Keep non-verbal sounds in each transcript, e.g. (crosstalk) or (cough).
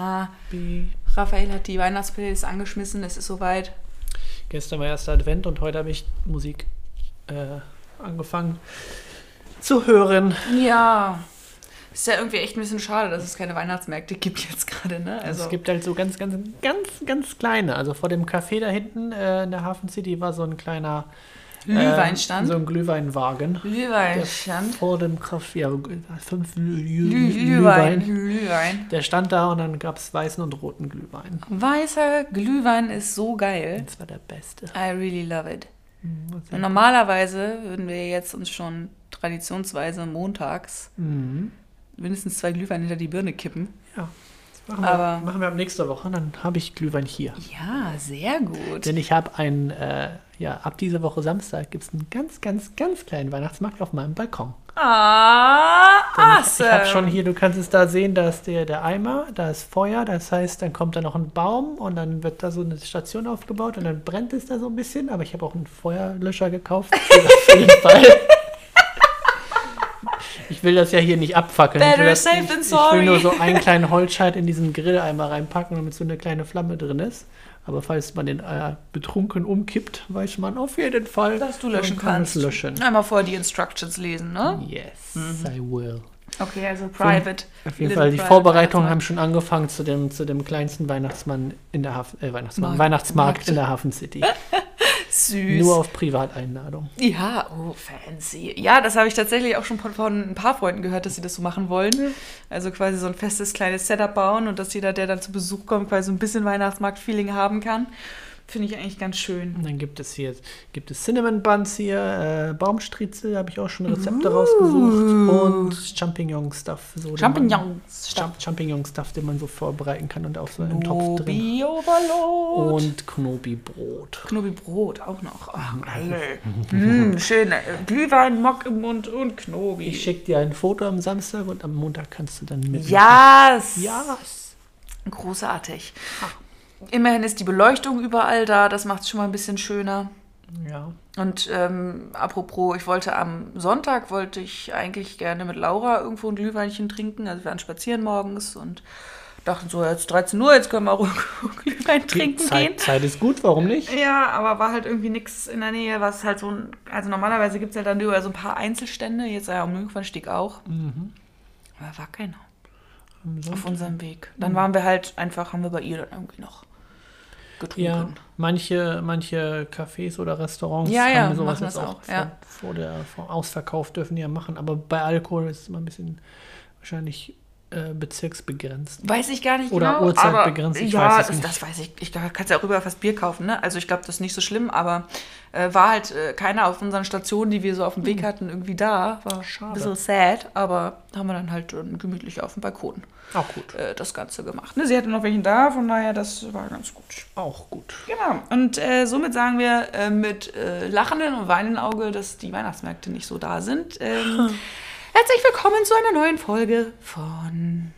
Ha. Raphael hat die Weihnachtsplaylist angeschmissen, es ist soweit. Gestern war erster Advent und heute habe ich Musik äh, angefangen zu hören. Ja. Ist ja irgendwie echt ein bisschen schade, dass es keine Weihnachtsmärkte gibt jetzt gerade, ne? Also es gibt halt so ganz, ganz, ganz, ganz kleine. Also vor dem Café da hinten äh, in der Hafen City war so ein kleiner Glühweinstand. Äh, so ein Glühweinwagen. Glühweinstand. Vor dem Café, ja, fünf Glüh Glühwein. Glühwein. Der stand da und dann gab es weißen und roten Glühwein. Weißer Glühwein ist so geil. Das war der beste. I really love it. Und normalerweise würden wir jetzt uns schon traditionsweise montags Mhm. mindestens zwei Glühwein hinter die Birne kippen. Ja. Machen, Aber- wir, machen wir ab nächster Woche, dann habe ich Glühwein hier. Ja, sehr gut. Denn ich habe einen, äh, ja, ab dieser Woche Samstag gibt es einen ganz, ganz, ganz kleinen Weihnachtsmarkt auf meinem Balkon. Ah, Denn ich awesome. ich habe schon hier, du kannst es da sehen, da ist der, der Eimer, da ist Feuer, das heißt, dann kommt da noch ein Baum und dann wird da so eine Station aufgebaut und dann brennt es da so ein bisschen, aber ich habe auch einen Feuerlöscher gekauft. auf jeden (laughs) Fall. Ich will das ja hier nicht abfackeln. Ich will, Better das, safe than ich will nur sorry. so einen kleinen (laughs) Holzscheit in diesen Grilleimer reinpacken, damit so eine kleine Flamme drin ist. Aber falls man den äh, betrunken umkippt, weiß man auf jeden Fall, Dass du löschen kannst. löschen. Einmal vorher die Instructions lesen, ne? Yes, I will. Okay, also private. Auf jeden Fall, die Vorbereitungen haben schon angefangen zu dem, zu dem kleinsten Weihnachtsmann in der Hafen, äh, Weihnachtsmann, Markt. Weihnachtsmarkt Markt. in der Hafen City. (laughs) Süß. Nur auf Privateinladung. Ja, oh, fancy. Ja, das habe ich tatsächlich auch schon von, von ein paar Freunden gehört, dass sie das so machen wollen. Also quasi so ein festes kleines Setup bauen und dass jeder, der dann zu Besuch kommt, quasi so ein bisschen Weihnachtsmarkt-Feeling haben kann. Finde ich eigentlich ganz schön. Und dann gibt es hier gibt es Cinnamon Buns hier, äh, Baumstriezel, da habe ich auch schon Rezepte rausgesucht und Champignon-Stuff. So, den Champignons. Man, Champ Champignon-Stuff, den man so vorbereiten kann und auch so einen Topf drin. Knobi Overload. Und Knobi-Brot. Knobi-Brot auch noch. Ach, mm, (laughs) schön. äh, Glühwein, Mock im Mund und Knobi. Ich schicke dir ein Foto am Samstag und am Montag kannst du dann mit. Yes. Ja. Großartig. Immerhin ist die Beleuchtung überall da. Das macht es schon mal ein bisschen schöner. Ja. Und ähm, apropos, ich wollte am Sonntag, wollte ich eigentlich gerne mit Laura irgendwo ein Glühweinchen trinken. Also wir waren spazieren morgens und dachten so, jetzt 13 Uhr, jetzt können wir auch (laughs) Glühwein trinken gehen. Zeit, Zeit ist gut, warum nicht? Ja, aber war halt irgendwie nichts in der Nähe, was halt so ein. Also normalerweise gibt es halt dann überall so ein paar Einzelstände, jetzt ja am Jungfernstieg auch. Aber war keiner auf unserem Weg. Dann waren wir halt einfach, haben wir bei ihr dann irgendwie noch getrunken. Ja, manche, manche Cafés oder Restaurants Ja, ja, haben sowas machen jetzt auch auch, vor, ja. vor der vor Ausverkauf dürfen die ja machen, aber bei Alkohol ist es immer ein bisschen wahrscheinlich äh, bezirksbegrenzt. Weiß ich gar nicht Oder genau. Uhrzeit aber, begrenzt, ich ja, weiß das, nicht. das weiß ich. Ich kann ja auch über fast Bier kaufen, ne? Also ich glaube, das ist nicht so schlimm, aber äh, war halt äh, keiner auf unseren Stationen, die wir so auf dem Weg hatten, irgendwie da. War Hm. Schade. ein bisschen sad, aber haben wir dann halt äh, gemütlich auf dem Balkon Auch gut. äh, das Ganze gemacht. Ne? Sie hatte noch welchen da, von daher, das war ganz gut. Auch gut. Genau. Und somit sagen wir mit lachendem und weinendem Auge, dass die Weihnachtsmärkte nicht so da sind. Ähm, (laughs) herzlich willkommen zu einer neuen Folge von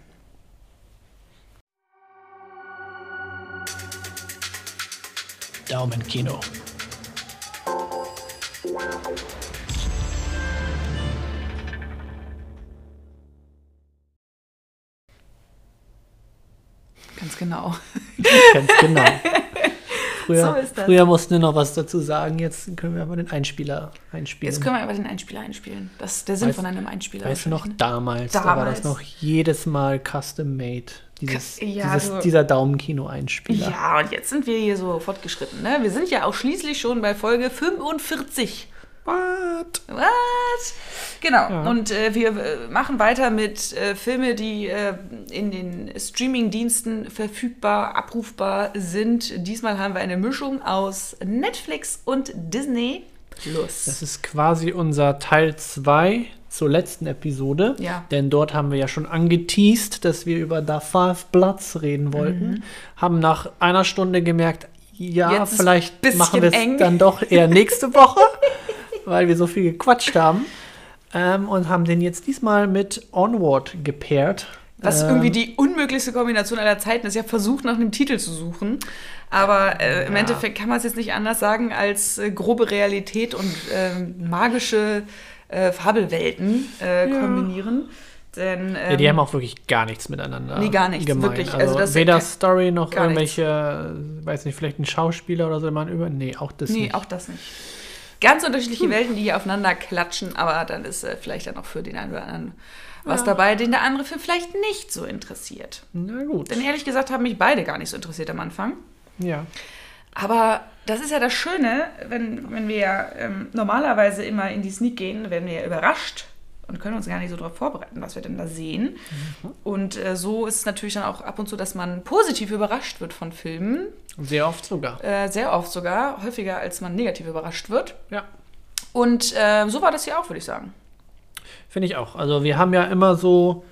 Daumenkino. Ganz genau. Ganz genau. (laughs) Früher, So früher mussten wir noch was dazu sagen, jetzt können wir aber den Einspieler einspielen. Jetzt können wir aber den Einspieler einspielen. Das ist der Sinn Weißt- von einem Einspieler. Weißt du noch, wahrscheinlich, damals, da war das Damals. noch jedes Mal custom made. Dieses, Ja, dieses, du- dieser Daumenkino-Einspieler. Ja, und jetzt sind wir hier so fortgeschritten. Ne? Wir sind ja auch schließlich schon bei Folge 45. What? What? Genau. Ja. Und äh, wir äh, machen weiter mit äh, Filme, die äh, in den Streaming-Diensten verfügbar, abrufbar sind. Diesmal haben wir eine Mischung aus Netflix und Disney Plus. Das ist quasi unser Teil 2 zur letzten Episode. Ja. Denn dort haben wir ja schon angeteased, dass wir über The Five Bloods reden wollten. Mhm. Haben nach einer Stunde gemerkt, ja, Jetzt vielleicht machen wir es dann doch eher nächste Woche, (laughs) weil wir so viel gequatscht haben. Ähm, und haben den jetzt diesmal mit Onward gepaart. Was Ähm, irgendwie die unmöglichste Kombination aller Zeiten ist. Ich habe versucht, nach einem Titel zu suchen. Aber äh, im Ja. Endeffekt kann man es jetzt nicht anders sagen, als äh, grobe Realität und ähm, magische äh, Fabelwelten äh, Ja. kombinieren. Denn, ja, die haben auch wirklich gar nichts miteinander. Nee, gar nichts, gemein. wirklich. Also, Also weder Story noch irgendwelche, weiß nicht, vielleicht ein Schauspieler oder so, man über. Nee, auch das Nee, nicht. auch das nicht. Ganz unterschiedliche Welten, die hier aufeinander klatschen, aber dann ist äh, vielleicht dann auch für den einen oder anderen was dabei, den der andere Film vielleicht nicht so interessiert. Na gut. Denn ehrlich gesagt haben mich beide gar nicht so interessiert am Anfang. Ja. Aber das ist ja das Schöne, wenn, wenn wir ja ähm, normalerweise immer in die Sneak gehen, werden wir ja überrascht und können uns gar nicht so darauf vorbereiten, was wir denn da sehen. Und äh, so ist es natürlich dann auch ab und zu, dass man positiv überrascht wird von Filmen. Sehr oft sogar. Äh, sehr oft sogar, häufiger als man negativ überrascht wird. Ja. Und äh, so war das hier auch, würde ich sagen. Finde ich auch. Also wir haben ja immer so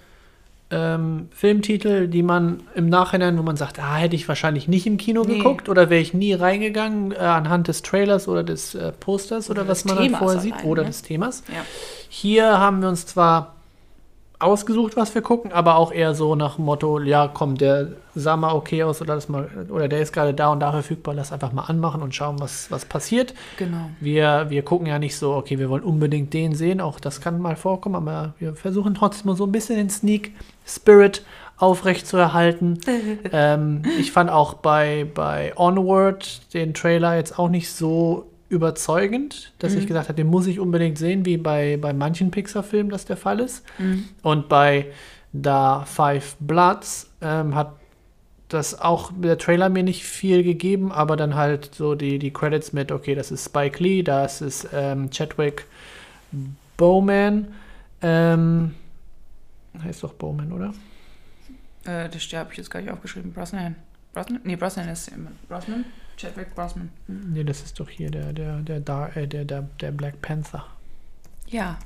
ähm, Filmtitel, die man im Nachhinein, wo man sagt, ah, hätte ich wahrscheinlich nicht im Kino Nee. geguckt oder wäre ich nie reingegangen äh, anhand des Trailers oder des äh, Posters oder, Oder was man dann Themas vorher sieht allein, oder ne? des Themas. Ja. Hier haben wir uns zwar ausgesucht, was wir gucken, aber auch eher so nach dem Motto, ja, komm, der sah mal okay aus oder, das mal, oder der ist gerade da und da verfügbar, lass einfach mal anmachen und schauen, was, was passiert. Genau. Wir, wir gucken ja nicht so, okay, wir wollen unbedingt den sehen, auch das kann mal vorkommen, aber wir versuchen trotzdem mal so ein bisschen den Sneak Spirit aufrecht zu erhalten. (laughs) ähm, ich fand auch bei, bei Onward den Trailer jetzt auch nicht so überzeugend, dass ich gesagt habe, den muss ich unbedingt sehen, wie bei, bei manchen Pixar-Filmen das der Fall ist. Und bei Da Five Bloods ähm, hat das auch der Trailer mir nicht viel gegeben, aber dann halt so die, die Credits mit, okay, das ist Spike Lee, das ist ähm, Chadwick Bowman. Ähm, heißt doch Bowman, oder? Äh, das habe ich jetzt gar nicht aufgeschrieben. Brosnan. Brosnan? Nee, Brosnan ist immer. Brosnan? Chadwick Brosnan. Nee, das ist doch hier der, der, der, Dar äh, der, der, der Black Panther. Ja.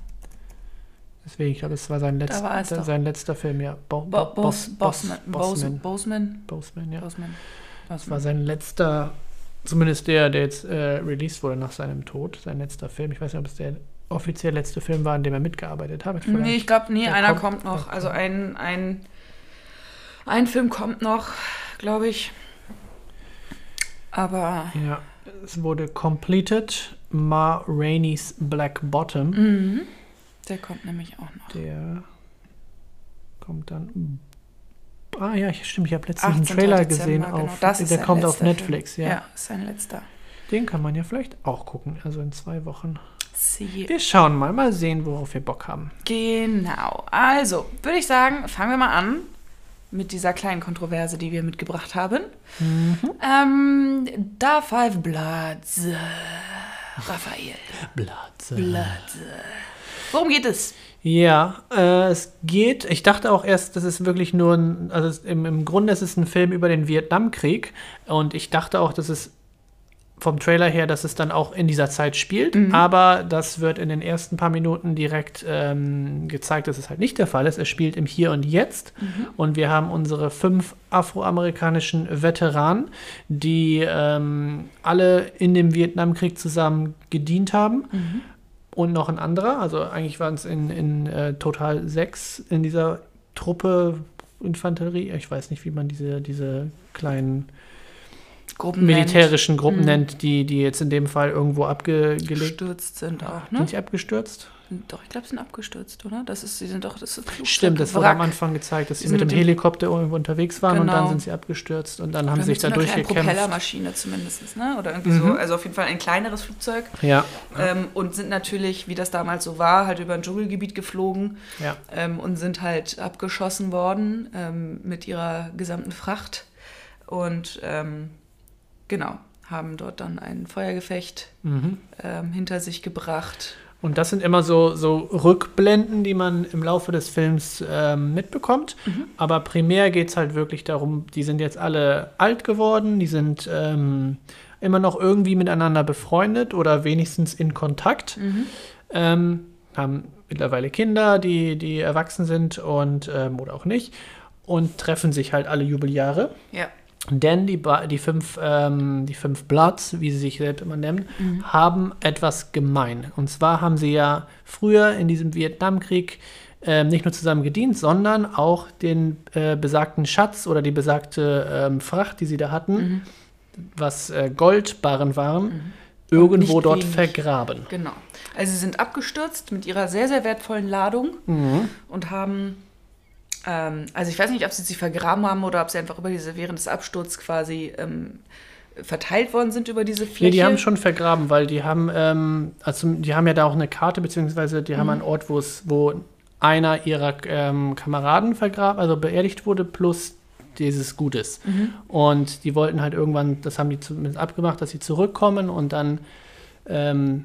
Deswegen, ich glaube, es war sein, letzt, war doch. sein letzter Film, ja. Bo Bo Bos Bosman. Bosman. Bosman. Boseman, ja. Bosman. Das war sein letzter, zumindest der, der jetzt äh, released wurde nach seinem Tod, sein letzter Film. Ich weiß nicht, ob es der offiziell letzte Film war, an dem er mitgearbeitet hat. Vielleicht. Nee, ich glaube, nee, einer kommt- kommt, noch. Also ein, ein, ein Film kommt noch, glaube ich. Aber Ja, es wurde completed. Ma Rainey's Black Bottom. mhm, der kommt nämlich auch noch. Der kommt dann. Ah ja, stimmt, ich habe letztens einen 18. Trailer Dezember, gesehen. genau. Auf, der kommt auf letzter Film. Netflix, ja. Ja, ist sein letzter. Den kann man ja vielleicht auch gucken, also in zwei Wochen. Sie. Wir schauen mal, mal sehen, worauf wir Bock haben. Genau. Also, würde ich sagen, fangen wir mal an mit dieser kleinen Kontroverse, die wir mitgebracht haben. Mhm. Ähm, da Five Bloods. Raphael. Blatze. Bloods. Worum geht es? Ja, äh, es geht. Ich dachte auch erst, das ist wirklich nur ein, also es, im, im Grunde ist es ein Film über den Vietnamkrieg und ich dachte auch, dass es vom Trailer her, dass es dann auch in dieser Zeit spielt, aber das wird in den ersten paar Minuten direkt ähm, gezeigt, dass es halt nicht der Fall ist. Es spielt im Hier und Jetzt und wir haben unsere fünf afroamerikanischen Veteranen, die ähm, alle in dem Vietnamkrieg zusammen gedient haben und noch ein anderer. Also eigentlich waren es in, in äh, total sechs in dieser Truppe Infanterie. Ich weiß nicht, wie man diese, diese kleinen Gruppen militärischen Gruppen Mhm. nennt, die, die jetzt in dem Fall irgendwo abgelegt gestürzt sind auch, ne? Sind sie abgestürzt? Doch, ich glaube, sie sind abgestürzt, oder? Das ist, sie sind doch, das ist Flugzeug, Stimmt, das wurde am. Anfang gezeigt, dass Die sie sind mit dem Helikopter irgendwo unterwegs waren und dann Genau. sind sie abgestürzt und dann haben sie sich da durchgekämpft. Propellermaschine zumindest, ne? Oder irgendwie Mhm. so. Also auf jeden Fall ein kleineres Flugzeug. Ja, Ähm, und sind natürlich, wie das damals so war, halt über ein Dschungelgebiet geflogen ja. ähm, und sind halt abgeschossen worden ähm, mit ihrer gesamten Fracht. Und ähm, genau, haben dort dann ein Feuergefecht Mhm. ähm, hinter sich gebracht. Und das sind immer so, so Rückblenden, die man im Laufe des Films ähm, mitbekommt. Aber primär geht es halt wirklich darum, die sind jetzt alle alt geworden, die sind ähm, immer noch irgendwie miteinander befreundet oder wenigstens in Kontakt. Ähm, haben mittlerweile Kinder, die, die erwachsen sind und ähm, oder auch nicht. Und treffen sich halt alle Jubeljahre. Ja. Denn die, die, fünf, ähm, die fünf Bloods, wie sie sich selbst immer nennen, haben etwas gemein. Und zwar haben sie ja früher in diesem Vietnamkrieg ähm, nicht nur zusammen gedient, sondern auch den äh, besagten Schatz oder die besagte ähm, Fracht, die sie da hatten, was äh, Goldbarren waren, irgendwo nicht dort wenig. vergraben. Genau. Also sie sind abgestürzt mit ihrer sehr, sehr wertvollen Ladung und haben, ähm, also ich weiß nicht, ob sie sie vergraben haben oder ob sie einfach über diese, während des Absturzes quasi ähm, verteilt worden sind über diese Fläche. Nee, die haben schon vergraben, weil die haben, ähm, also die haben ja da auch eine Karte, beziehungsweise die Mhm. haben einen Ort, wo es, wo einer ihrer ähm, Kameraden vergraben, also beerdigt wurde, plus dieses Gutes. Mhm. Und die wollten halt irgendwann, das haben die zumindest abgemacht, dass sie zurückkommen und dann ähm,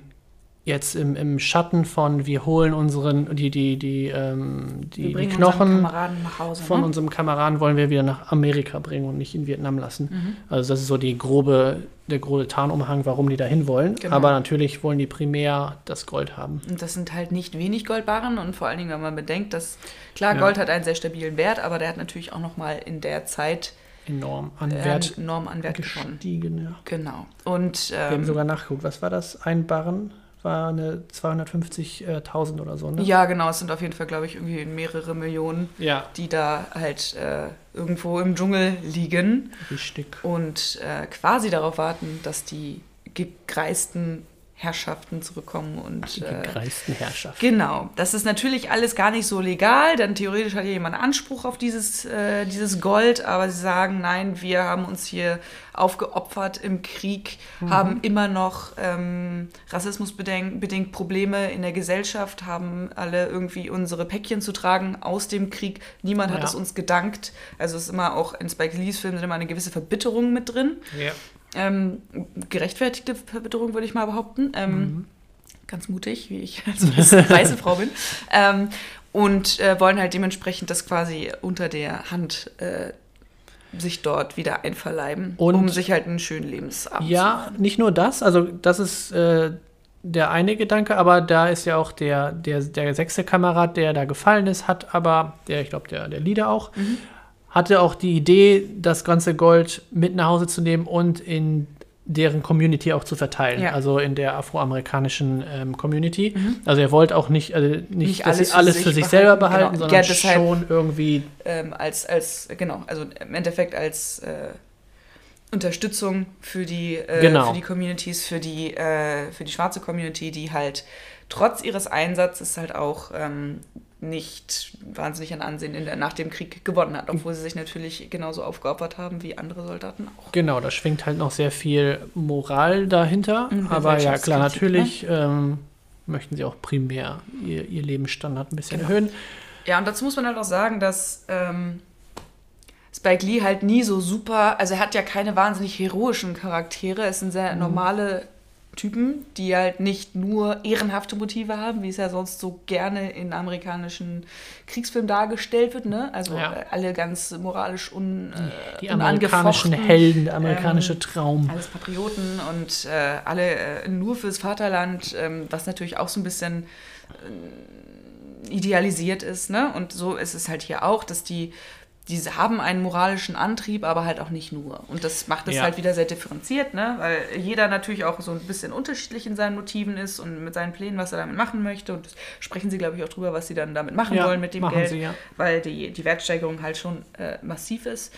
jetzt im, im Schatten von wir holen unseren, die, die, die, ähm, die, die unseren Knochen nach Hause. von ne? unserem Kameraden wollen wir wieder nach Amerika bringen und nicht in Vietnam lassen. Mhm. Also das ist so die grobe, der grobe Tarnumhang, warum die da hin wollen. Genau. Aber natürlich wollen die primär das Gold haben. Und das sind halt nicht wenig Goldbarren und vor allen Dingen, wenn man bedenkt, dass klar, Ja. Gold hat einen sehr stabilen Wert, aber der hat natürlich auch nochmal in der Zeit Enorm an äh, Wert enorm an Wert gestiegen. Ja. Genau. Und Wir haben ähm, sogar nachgeguckt. Was war das? Ein Barren war eine 250.000 oder so, ne? ja, genau, es sind auf jeden Fall, glaube ich, irgendwie mehrere Millionen, Ja. die da halt äh, irgendwo im Dschungel liegen Richtig. und äh, quasi darauf warten, dass die gegreisten Herrschaften zurückkommen und Die äh, gekreisten Herrschaften. Genau, das ist natürlich alles gar nicht so legal, denn theoretisch hat ja jemand Anspruch auf dieses, äh, dieses Gold, aber sie sagen, nein, wir haben uns hier aufgeopfert im Krieg, haben immer noch ähm, rassismusbedingt bedingt Probleme in der Gesellschaft, haben alle irgendwie unsere Päckchen zu tragen aus dem Krieg. Niemand hat Ja. es uns gedankt. Also es ist immer auch in Spike Lees Filmen sind immer eine gewisse Verbitterung mit drin. Ja. Ähm, gerechtfertigte Verbitterung, würde ich mal behaupten. Ähm, Ganz mutig, wie ich als (laughs) weiße, Frau bin. Ähm, und äh, wollen halt dementsprechend das quasi unter der Hand äh, sich dort wieder einverleiben, Und- um sich halt einen schönen Lebensabend zu Ja, nicht nur das, also das ist äh, der eine Gedanke, aber da ist ja auch der, der, der sechste Kamerad, der da gefallen ist, hat aber, der, ich glaube, der, der Leader auch, Mhm. Hatte auch die Idee, das ganze Gold mit nach Hause zu nehmen und in deren Community auch zu verteilen, Ja. Mhm. also in der afroamerikanischen ähm, Community. Also er wollte auch nicht, also nicht, Nicht dass alles sie für alles sich für sich behalten, selber genau. behalten, Ja, sondern deshalb- schon irgendwie ähm, als, als, genau, also im Endeffekt als äh, Unterstützung für die, äh, Genau. für die Communities, für die, äh, für die schwarze Community, die halt trotz ihres Einsatzes halt auch ähm, nicht wahnsinnig an Ansehen in der, nach dem Krieg gewonnen hat, obwohl sie sich natürlich genauso aufgeopfert haben wie andere Soldaten auch. Genau, da schwingt halt noch sehr viel Moral dahinter. Und Aber ja, klar, Gesellschaftskritik, natürlich ähm, möchten sie auch primär ihr, ihr Lebensstandard ein bisschen Genau. erhöhen. Ja, und dazu muss man halt auch sagen, dass ähm, Spike Lee halt nie so super, also er hat ja keine wahnsinnig heroischen Charaktere, es sind sehr normale Typen, die halt nicht nur ehrenhafte Motive haben, wie es ja sonst so gerne in amerikanischen Kriegsfilmen dargestellt wird, ne? Also Ja. äh, alle ganz moralisch un, äh, Die amerikanischen Helden, der amerikanische ähm, Traum. alles Patrioten und äh, alle äh, nur fürs Vaterland, ähm, was natürlich auch so ein bisschen äh, idealisiert ist, ne? Und so ist es halt hier auch, dass die diese haben einen moralischen Antrieb, aber halt auch nicht nur. Und das macht es Ja. halt wieder sehr differenziert, ne? Weil jeder natürlich auch so ein bisschen unterschiedlich in seinen Motiven ist und mit seinen Plänen, was er damit machen möchte. Und sprechen sie, glaube ich, auch drüber, was sie dann damit machen Ja, wollen mit dem Geld. sie, ja. Weil die, die Wertsteigerung halt schon äh, massiv ist.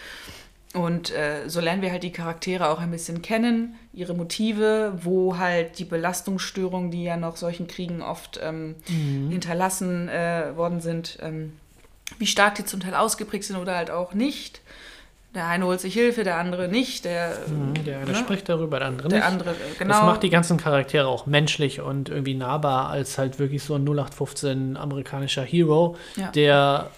Und äh, so lernen wir halt die Charaktere auch ein bisschen kennen, ihre Motive, wo halt die Belastungsstörungen, die ja nach solchen Kriegen oft ähm, Mhm. hinterlassen äh, worden sind, ähm, wie stark die zum Teil ausgeprägt sind oder halt auch nicht. Der eine holt sich Hilfe, der andere nicht. Der, Mhm, Der, der ne? spricht darüber, der andere der nicht. andere, äh, genau. Das macht die ganzen Charaktere auch menschlich und irgendwie nahbar als halt wirklich so ein 0815 amerikanischer Hero, Ja. der,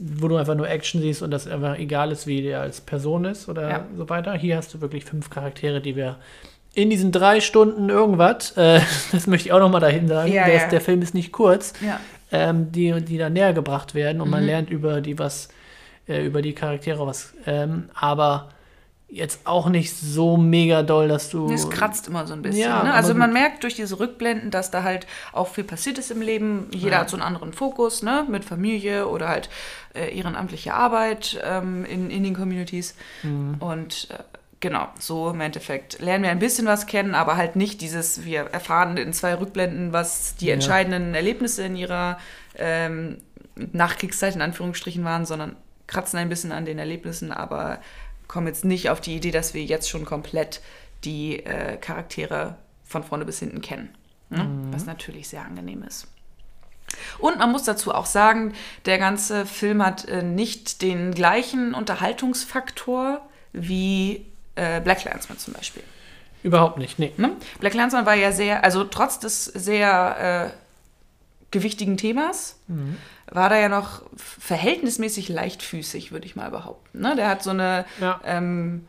wo du einfach nur Action siehst und das einfach egal ist, wie der als Person ist oder Ja. so weiter. Hier hast du wirklich fünf Charaktere, die wir in diesen drei Stunden irgendwas, äh, (laughs) das möchte ich auch noch mal dahin sagen, Ja, der, ja. Ist, der Film ist nicht kurz, ja. Ähm, die, die da näher gebracht werden und man Mhm. lernt über die was, äh, über die Charaktere was, ähm, aber jetzt auch nicht so mega doll, dass du. Es kratzt immer so ein bisschen. Ja, ne? Also man merkt durch diese Rückblenden, dass da halt auch viel passiert ist im Leben. Jeder Ja. hat so einen anderen Fokus, ne? Mit Familie oder halt äh, ehrenamtliche Arbeit ähm, in, in den Communities. Mhm. Und äh, genau, so im Endeffekt lernen wir ein bisschen was kennen, aber halt nicht dieses, wir erfahren in zwei Rückblenden, was die Ja. entscheidenden Erlebnisse in ihrer ähm, Nachkriegszeit in Anführungsstrichen waren, sondern kratzen ein bisschen an den Erlebnissen, aber kommen jetzt nicht auf die Idee, dass wir jetzt schon komplett die äh, Charaktere von vorne bis hinten kennen. Ne? Mhm. Was natürlich sehr angenehm ist. Und man muss dazu auch sagen, der ganze Film hat äh, nicht den gleichen Unterhaltungsfaktor wie äh, Black Landsman zum Beispiel. Überhaupt nicht, nee. Ne? Black Landsman war ja sehr, also trotz des sehr äh, gewichtigen Themas, mhm. war da ja noch verhältnismäßig leichtfüßig, würde ich mal behaupten. Ne? Der hat so eine ja. ähm,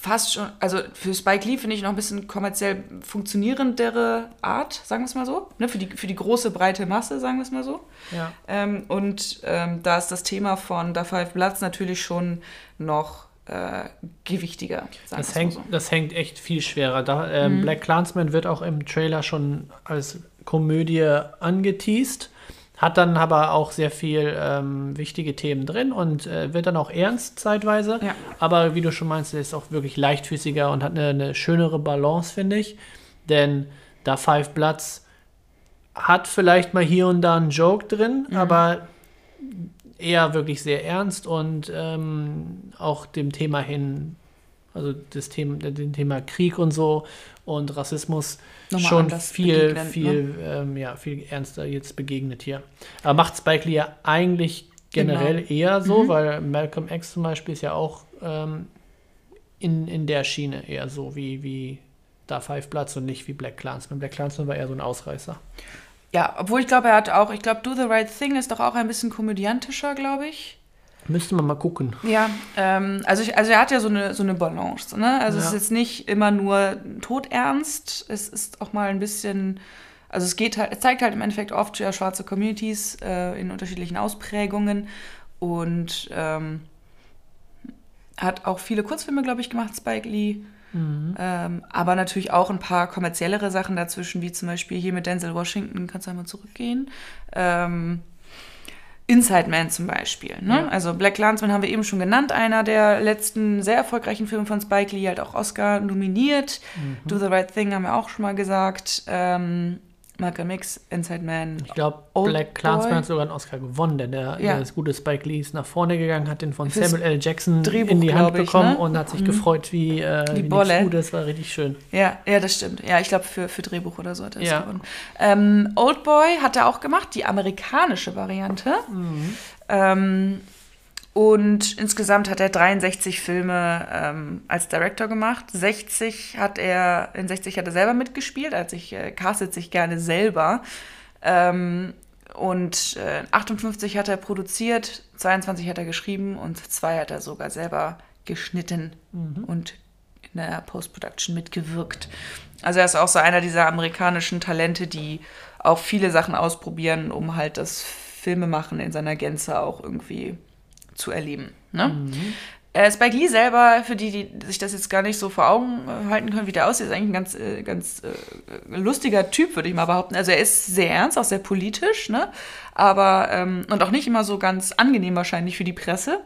fast schon, also für Spike Lee finde ich noch ein bisschen kommerziell funktionierendere Art, sagen wir es mal so. Ne? Für, die, für die große, breite Masse, sagen wir es mal so. Ja. Ähm, und ähm, da ist das Thema von Da Five Bloods natürlich schon noch äh, gewichtiger. Das hängt, so. das hängt echt viel schwerer. Da, ähm, mhm. Black Clansman wird auch im Trailer schon als Komödie angeteased. Hat dann aber auch sehr viel ähm, wichtige Themen drin und äh, wird dann auch ernst zeitweise. Ja. Aber wie du schon meinst, ist auch wirklich leichtfüßiger und hat eine, eine schönere Balance, finde ich. Denn da Five Bloods hat vielleicht mal hier und da einen Joke drin, mhm. aber eher wirklich sehr ernst und ähm, auch dem Thema hin, also das Thema, dem Thema Krieg und so und Rassismus Nochmal schon viel, ne? viel, ne? ähm, ja, viel ernster jetzt begegnet hier. Aber macht Spike Lee ja eigentlich generell genau. eher so, mhm. weil Malcolm X zum Beispiel ist ja auch ähm, in, in der Schiene eher so wie, wie da Five Bloods und nicht wie Black Clansman. Black Clansman war eher so ein Ausreißer. Ja, obwohl ich glaube, er hat auch, ich glaube, Do the Right Thing ist doch auch ein bisschen komödiantischer, glaube ich. Müsste man mal gucken. Ja, ähm, also, ich, also er hat ja so eine, so eine Balance. Ne? Also ja. es ist jetzt nicht immer nur todernst, es ist auch mal ein bisschen, also es geht halt, es zeigt halt im Endeffekt oft ja schwarze Communities äh, in unterschiedlichen Ausprägungen und ähm, hat auch viele Kurzfilme, glaube ich, gemacht, Spike Lee. Mhm. Ähm, aber natürlich auch ein paar kommerziellere Sachen dazwischen, wie zum Beispiel hier mit Denzel Washington, kannst du einmal zurückgehen. Ähm, Inside Man zum Beispiel. Ne? Ja. Also Black Landsman haben wir eben schon genannt, einer der letzten sehr erfolgreichen Filme von Spike Lee, halt auch Oscar nominiert. Mhm. Do the Right Thing haben wir auch schon mal gesagt. Ähm, Malcolm X, Inside Man. Ich glaube, Black Clansman hat sogar einen Oscar gewonnen, denn der, ja. der gute Spike Lee ist nach vorne gegangen, hat den von Fürs Samuel L. Jackson Drehbuch, in die Hand ich, bekommen ne? und hat sich mhm. gefreut, wie, äh, die wie Bolle. Gut, das war richtig schön. Ja, ja, das stimmt. Ja, ich glaube, für, für Drehbuch oder so hat er es ja. gewonnen. Ähm, Oldboy hat er auch gemacht, die amerikanische Variante. Mhm. Ähm, und insgesamt hat er 63 Filme ähm, als Director gemacht. 60 hat er, in 60 hat er selber mitgespielt, also ich äh, castet sich gerne selber. Ähm, und äh, 58 hat er produziert, 22 hat er geschrieben und zwei hat er sogar selber geschnitten mhm. und in der Post-Production mitgewirkt. Also er ist auch so einer dieser amerikanischen Talente, die auch viele Sachen ausprobieren, um halt das Filmemachen in seiner Gänze auch irgendwie zu erleben. Ne? Mhm. Äh, Spike Lee selber, für die, die sich das jetzt gar nicht so vor Augen äh, halten können, wie der aussieht, ist eigentlich ein ganz, äh, ganz äh, lustiger Typ, würde ich mal behaupten. Also er ist sehr ernst, auch sehr politisch, ne? aber ähm, und auch nicht immer so ganz angenehm wahrscheinlich für die Presse.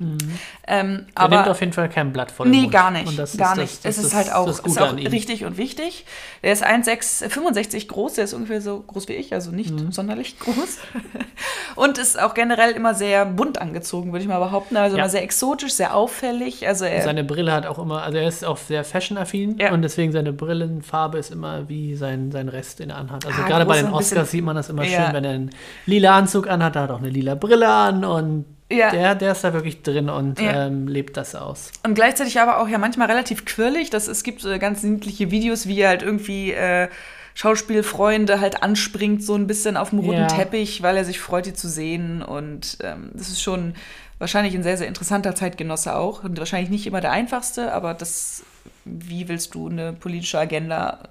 Mhm. Ähm, er aber, nimmt auf jeden Fall kein Blatt vor den Nee, Mund. gar nicht. gar nicht. Das, das, es ist halt auch, ist auch richtig und wichtig. Der ist 1,65 groß, der ist ungefähr so groß wie ich, also nicht mhm. sonderlich groß. (laughs) und ist auch generell immer sehr bunt angezogen, würde ich mal behaupten. Also ja. immer sehr exotisch, sehr auffällig. Also er, seine Brille hat auch immer, also er ist auch sehr fashion-affin ja. und deswegen seine Brillenfarbe ist immer wie sein, sein Rest in der Anhand. Also ah, gerade bei den Oscars sieht man das immer ja. schön, wenn er einen lila Anzug anhat, da hat auch eine lila Brille an und ja. Der, der ist da wirklich drin und ja. ähm, lebt das aus. Und gleichzeitig aber auch ja manchmal relativ quirlig. Das, es gibt äh, ganz niedliche Videos, wie er halt irgendwie äh, Schauspielfreunde halt anspringt, so ein bisschen auf dem roten ja. Teppich, weil er sich freut, die zu sehen. Und ähm, das ist schon wahrscheinlich ein sehr, sehr interessanter Zeitgenosse auch. Und wahrscheinlich nicht immer der einfachste, aber das, wie willst du eine politische Agenda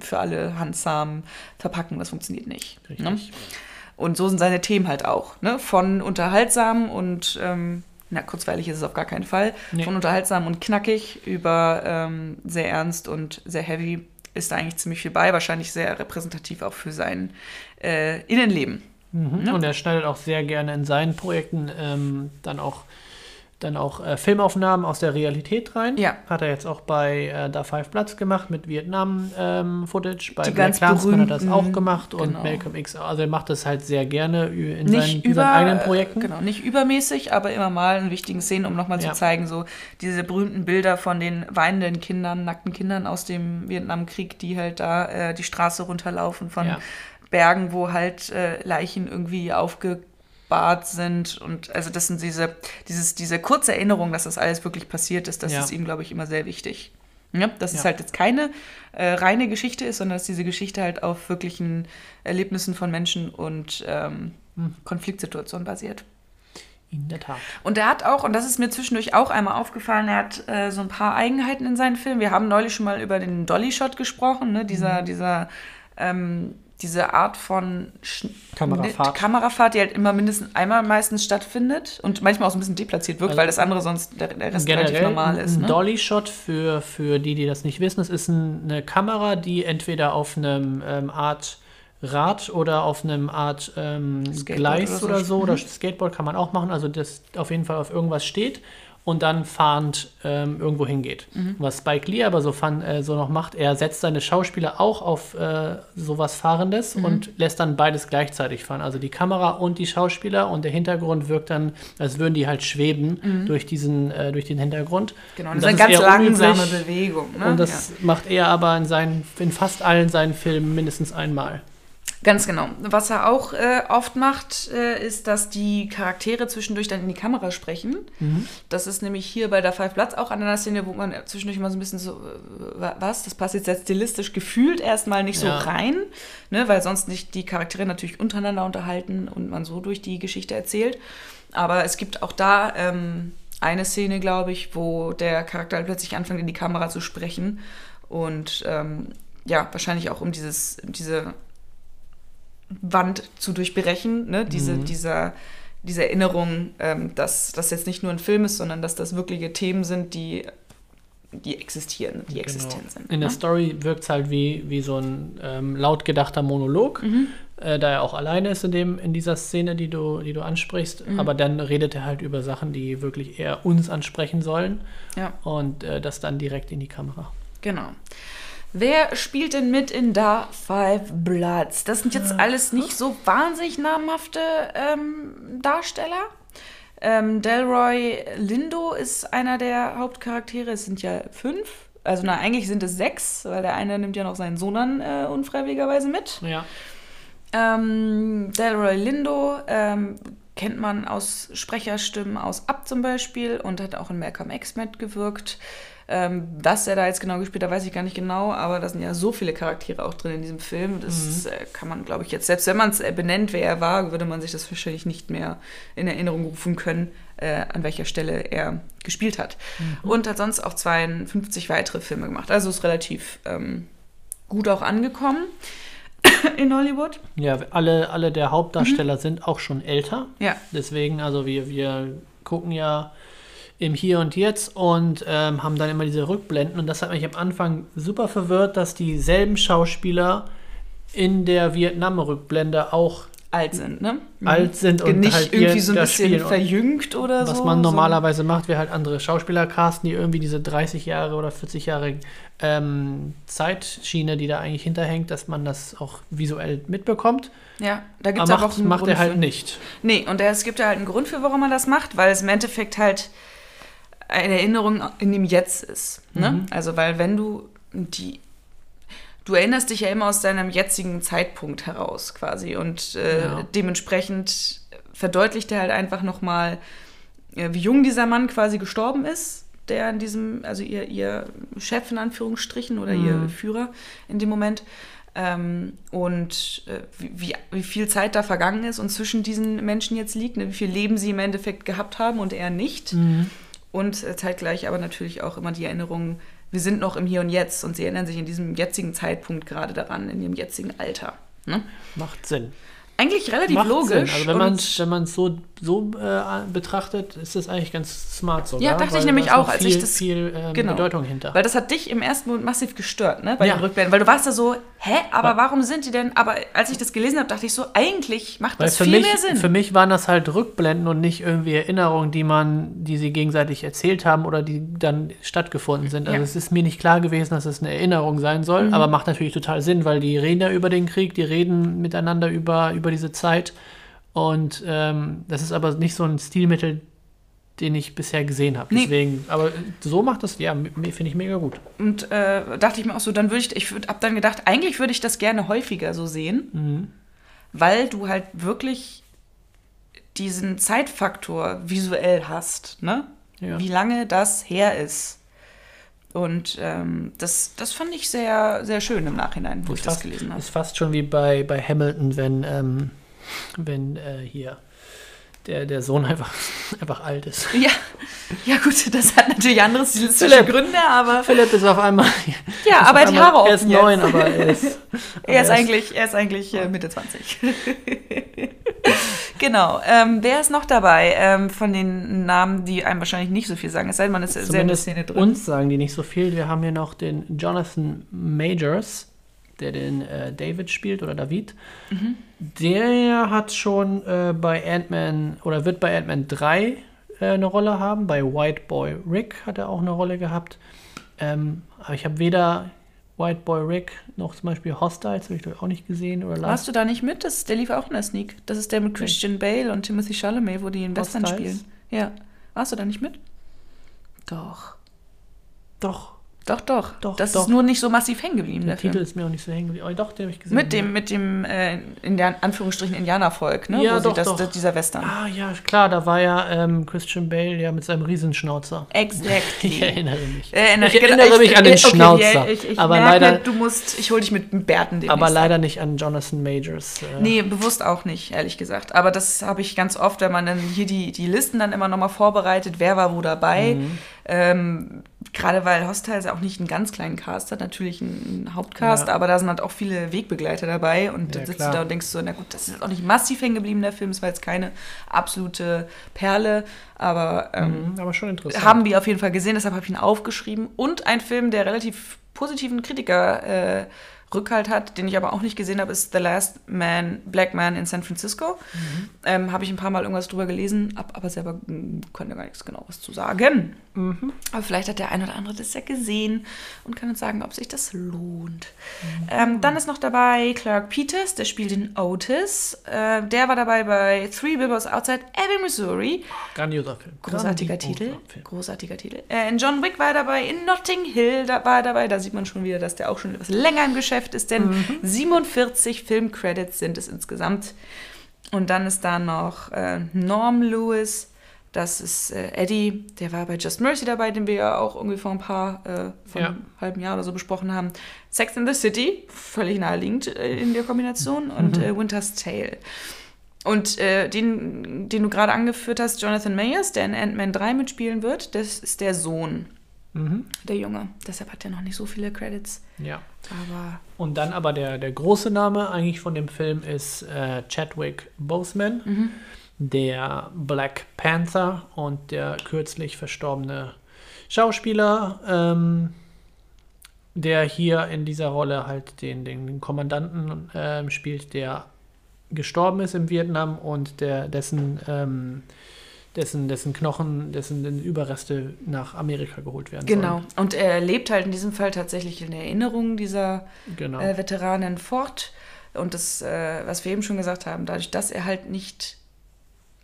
für alle handsam verpacken? Das funktioniert nicht. Ne? Richtig. Ne? Und so sind seine Themen halt auch. Ne? Von unterhaltsam und, ähm, na, kurzweilig ist es auf gar keinen Fall, nee. von unterhaltsam und knackig über ähm, sehr ernst und sehr heavy ist da eigentlich ziemlich viel bei. Wahrscheinlich sehr repräsentativ auch für sein äh, Innenleben. Mhm. Ne? Und er schneidet auch sehr gerne in seinen Projekten ähm, dann auch dann auch äh, Filmaufnahmen aus der Realität rein. Ja. Hat er jetzt auch bei äh, Da Five Platz gemacht mit Vietnam-Footage. bei Die Black ganz Clansman hat er das auch gemacht und genau. Malcolm X. Also er macht das halt sehr gerne in, seinen, in über, seinen eigenen Projekten. Genau, nicht übermäßig, aber immer mal in wichtigen Szenen, um nochmal Ja. zu zeigen, so diese berühmten Bilder von den weinenden Kindern, nackten Kindern aus dem Vietnamkrieg, die halt da äh, die Straße runterlaufen von Ja. Bergen, wo halt äh, Leichen irgendwie aufgebahrt sind. Und also das sind diese, dieses, diese kurze Erinnerung, dass das alles wirklich passiert ist, das Ja. ist ihm, glaube ich, immer sehr wichtig. Ja, dass es Ja. halt jetzt keine äh, reine Geschichte ist, sondern dass diese Geschichte halt auf wirklichen Erlebnissen von Menschen und ähm, Hm. Konfliktsituationen basiert. In der Tat. Und er hat auch, und das ist mir zwischendurch auch einmal aufgefallen, er hat äh, so ein paar Eigenheiten in seinen Filmen. Wir haben neulich schon mal über den Dolly-Shot gesprochen, ne? dieser, dieser, ähm, diese Art von Schnitt- Kamerafahrt. Kamerafahrt, die halt immer mindestens einmal meistens stattfindet und manchmal auch so ein bisschen deplatziert wirkt, Also weil das andere sonst der, der Rest relativ Generell normal ist. ein Ne? Dolly-Shot für, für die, die das nicht wissen, es ist ein, eine Kamera, die entweder auf einem ähm, Art Rad oder auf einem Art ähm, Gleis oder oder so. so, Mhm. oder Skateboard kann man auch machen, also das auf jeden Fall auf irgendwas steht und dann fahrend ähm, irgendwo hingeht. Mhm. Was Spike Lee aber so, fan, äh, so noch macht, er setzt seine Schauspieler auch auf äh, sowas Fahrendes Mhm. und lässt dann beides gleichzeitig fahren. Also die Kamera und die Schauspieler und der Hintergrund wirkt dann, als würden die halt schweben durch, diesen, äh, durch den Hintergrund. Mhm. Genau, Und und das ist eine ganz langsame unüblich. Bewegung. Ne? Und das macht er aber in, seinen, in fast allen seinen Filmen mindestens einmal. Ganz genau. Was er auch äh, oft macht, äh, ist, dass die Charaktere zwischendurch dann in die Kamera sprechen. Das ist nämlich hier bei der Five Platz auch an einer Szene, wo man zwischendurch immer so ein bisschen so, äh, wa- was, das passt jetzt stilistisch gefühlt erstmal nicht so Ja. rein, ne, weil sonst nicht die Charaktere natürlich untereinander unterhalten und man so durch die Geschichte erzählt. Aber es gibt auch da ähm, eine Szene, glaube ich, wo der Charakter plötzlich anfängt, in die Kamera zu sprechen. Und ähm, ja, wahrscheinlich auch um dieses, diese Wand zu durchbrechen, ne? diese, Mhm. dieser, diese Erinnerung, ähm, dass das jetzt nicht nur ein Film ist, sondern dass das wirkliche Themen sind, die, die existieren, die existent sind. Genau. In der ne? Story wirkt es halt wie, wie so ein ähm, laut gedachter Monolog, Mhm. äh, da er auch alleine ist in, dem, in dieser Szene, die du, die du ansprichst. Mhm. Aber dann redet er halt über Sachen, die wirklich eher uns ansprechen sollen Ja, und äh, das dann direkt in die Kamera. genau. Wer spielt denn mit in Da Five Bloods? Das sind jetzt alles nicht so wahnsinnig namhafte ähm, Darsteller. Ähm, Delroy Lindo ist einer der Hauptcharaktere. Es sind ja fünf. Also na, eigentlich sind es sechs, weil der eine nimmt ja noch seinen Sohn dann äh, unfreiwilligerweise mit. Ja. Ähm, Delroy Lindo ähm, kennt man aus Sprecherstimmen aus Up zum Beispiel und hat auch in Malcolm X mitgewirkt. Ähm, was er da jetzt genau gespielt hat, weiß ich gar nicht genau, aber da sind ja so viele Charaktere auch drin in diesem Film. Das äh, kann man, glaube ich, jetzt, selbst wenn man es äh, benennt, wer er war, würde man sich das wahrscheinlich nicht mehr in Erinnerung rufen können, äh, an welcher Stelle er gespielt hat. Und hat sonst auch 52 weitere Filme gemacht. Also ist relativ ähm, gut auch angekommen (coughs) in Hollywood. Ja, alle, alle der Hauptdarsteller Mhm. sind auch schon älter. Ja, Deswegen, also wir, wir gucken ja im Hier und Jetzt und ähm, haben dann immer diese Rückblenden. Und das hat mich am Anfang super verwirrt, dass dieselben Schauspieler in der Vietnam-Rückblende auch alt sind, ne? alt sind und nicht halt irgendwie so ein bisschen verjüngt oder Was so. man so. normalerweise macht, wäre halt andere Schauspieler casten, die irgendwie diese 30 Jahre oder 40 Jahre ähm, Zeitschiene, die da eigentlich hinterhängt, dass man das auch visuell mitbekommt. Ja, da gibt es auch einen macht Grund er halt für. nicht. Nee, und es gibt ja halt einen Grund für, warum er das macht, weil es im Endeffekt halt eine Erinnerung in dem Jetzt ist. Ne? Mhm. Also, weil wenn du die. Du erinnerst dich ja immer aus deinem jetzigen Zeitpunkt heraus quasi und äh, Ja. dementsprechend verdeutlicht er halt einfach nochmal, äh, wie jung dieser Mann quasi gestorben ist, der in diesem, also ihr, ihr Chef in Anführungsstrichen oder ihr Mhm. Führer in dem Moment. Ähm, und äh, wie, wie, wie viel Zeit da vergangen ist und zwischen diesen Menschen jetzt liegt, ne? wie viel Leben sie im Endeffekt gehabt haben und er nicht. Mhm. Und äh, zeitgleich aber natürlich auch immer die Erinnerung, wir sind noch im Hier und Jetzt und sie erinnern sich in diesem jetzigen Zeitpunkt gerade daran, in ihrem jetzigen Alter. Ne? Macht Sinn. Eigentlich relativ Macht logisch. Sinn. Also wenn man wenn man es so, so äh, betrachtet, ist das eigentlich ganz smart sogar. Ja, dachte ich weil nämlich da ist auch, als viel, ich das- viel ähm, genau. Bedeutung hinter. Weil das hat dich im ersten Moment massiv gestört, ne? Bei Ja. den Rückblenden. Weil du warst da so, hä, aber Weil- warum sind die denn? Aber als ich das gelesen habe, dachte ich so, eigentlich macht Weil das für viel mich, mehr Sinn. für mich waren das halt Rückblenden und nicht irgendwie Erinnerungen, die man, die sie gegenseitig erzählt haben oder die dann stattgefunden sind. Also Ja. Mhm. es ist mir nicht klar gewesen, dass es eine Erinnerung sein soll, aber macht natürlich total Sinn, weil die reden ja über den Krieg, die reden miteinander über, über diese Zeit. Und ähm, das ist aber nicht so ein Stilmittel, den ich bisher gesehen habe. Nee. Deswegen, aber so macht das, ja, finde ich mega gut. Und äh, dachte ich mir auch so, dann würde ich, ich würd, hab dann gedacht, eigentlich würde ich das gerne häufiger so sehen, Mhm. weil du halt wirklich diesen Zeitfaktor visuell hast, ne? Ja. Wie lange das her ist. Und ähm, das, das fand ich sehr, sehr schön im Nachhinein, wo ich das fast, gelesen habe. Ist fast schon wie bei, bei Hamilton, wenn, ähm, wenn äh, hier der, der Sohn einfach, (laughs) einfach alt ist. Ja, ja gut, das hat natürlich andere stilistische. Gründe, aber Philipp ist auf einmal. ja, (laughs) aber er die Haare Er ist neun, aber er ist. (laughs) aber Er ist eigentlich, er ist eigentlich äh, Mitte 20. genau. Ähm, wer ist noch dabei ähm, von den Namen, die einem wahrscheinlich nicht so viel sagen? Es sei denn, man ist sehr in der Zumindest Szene drin. uns sagen die nicht so viel. Wir haben hier noch den Jonathan Majors, der den äh, David spielt oder David. Mhm. Der hat schon äh, bei Ant-Man oder wird bei Ant-Man 3 äh, eine Rolle haben. Bei White Boy Rick hat er auch eine Rolle gehabt. Ähm, aber ich habe weder White Boy Rick noch zum Beispiel Hostiles, habe ich ich auch nicht gesehen. Oder Last Warst du da nicht mit? Das, der lief auch in der Sneak. Das ist der mit Christian Bale und Timothy Chalamet, wo die in Western Hostiles? spielen. Ja. Warst du da nicht mit? Doch. Doch, Doch, doch. Doch, das doch. ist nur nicht so massiv hängen geblieben, der der, Film. Titel ist mir auch nicht so hängen geblieben. Oh, doch, den habe ich gesehen. Mit dem, mit dem, äh, in der Anführungsstrichen Indianervolk, ne? Ja, Wo doch, das, doch. das, dieser Western. Ah ja, klar, da war ja ähm, Christian Bale ja mit seinem Riesenschnauzer. Exactly. (laughs) Ich erinnere mich. Äh, erinnere- ich erinnere mich an den okay, Schnauzer. Ich, ich aber leider, du musst, ich hole dich mit Bärten demnächst aber ab. leider nicht an Jonathan Majors. Äh, Nee, bewusst auch nicht, ehrlich gesagt. Aber das habe ich ganz oft, wenn man dann hier die, die Listen dann immer nochmal vorbereitet, wer war wo dabei. Mhm. Ähm, Gerade weil Hostiles auch nicht einen ganz kleinen Cast hat, natürlich einen Hauptcast, Ja. aber da sind halt auch viele Wegbegleiter dabei. Und Ja, dann sitzt klar. du da und denkst so, na gut, das ist auch nicht massiv hängen geblieben, der Film. Es war jetzt keine absolute Perle, aber ähm, Mhm, aber schon interessant. haben wir auf jeden Fall gesehen, deshalb habe ich ihn aufgeschrieben. Und ein Film, der relativ positiven Kritiker äh, Rückhalt hat, den ich aber auch nicht gesehen habe, ist The Last Man, Black Man in San Francisco. Mhm. Ähm, habe ich ein paar Mal irgendwas drüber gelesen, hab aber selber mh, konnte gar nichts genaues zu sagen. Mhm. Aber vielleicht hat der ein oder andere das ja gesehen und kann uns sagen, ob sich das lohnt. Ähm, dann ist noch dabei Clark Peters, der spielt den Otis. Äh, der war dabei bei Three Billboards Outside Ebbing, Missouri. Grandioser Film. Großartiger Grandioser Titel. Film. Großartiger Titel. Äh, in John Wick war er dabei, in Notting Hill da war er dabei. Da sieht man schon wieder, dass der auch schon etwas länger im Geschäft ist, denn Mhm. 47 Filmcredits sind es insgesamt. Und dann ist da noch äh, Norm Lewis. Das ist äh, Eddie, der war bei Just Mercy dabei, den wir ja auch irgendwie vor ein paar, äh, vor Ja. einem halben Jahr oder so besprochen haben. Sex in the City, völlig naheliegend äh, in der Kombination. Und Mhm. äh, Winter's Tale. Und äh, den, den du gerade angeführt hast, Jonathan Mayers, der in Ant-Man 3 mitspielen wird, das ist der Sohn, Mhm. der Junge. Deshalb hat er noch nicht so viele Credits. Ja. Aber Und dann aber der, der große Name eigentlich von dem Film ist äh, Chadwick Boseman, Mhm. der Black Panther und der kürzlich verstorbene Schauspieler, ähm, der hier in dieser Rolle halt den, den Kommandanten ähm, spielt, der gestorben ist im Vietnam und der, dessen, ähm, dessen, dessen Knochen, dessen Überreste nach Amerika geholt werden genau. sollen. Und er lebt halt in diesem Fall tatsächlich in Erinnerung dieser Genau. äh, Veteranen fort. Und das, äh, was wir eben schon gesagt haben, dadurch, dass er halt nicht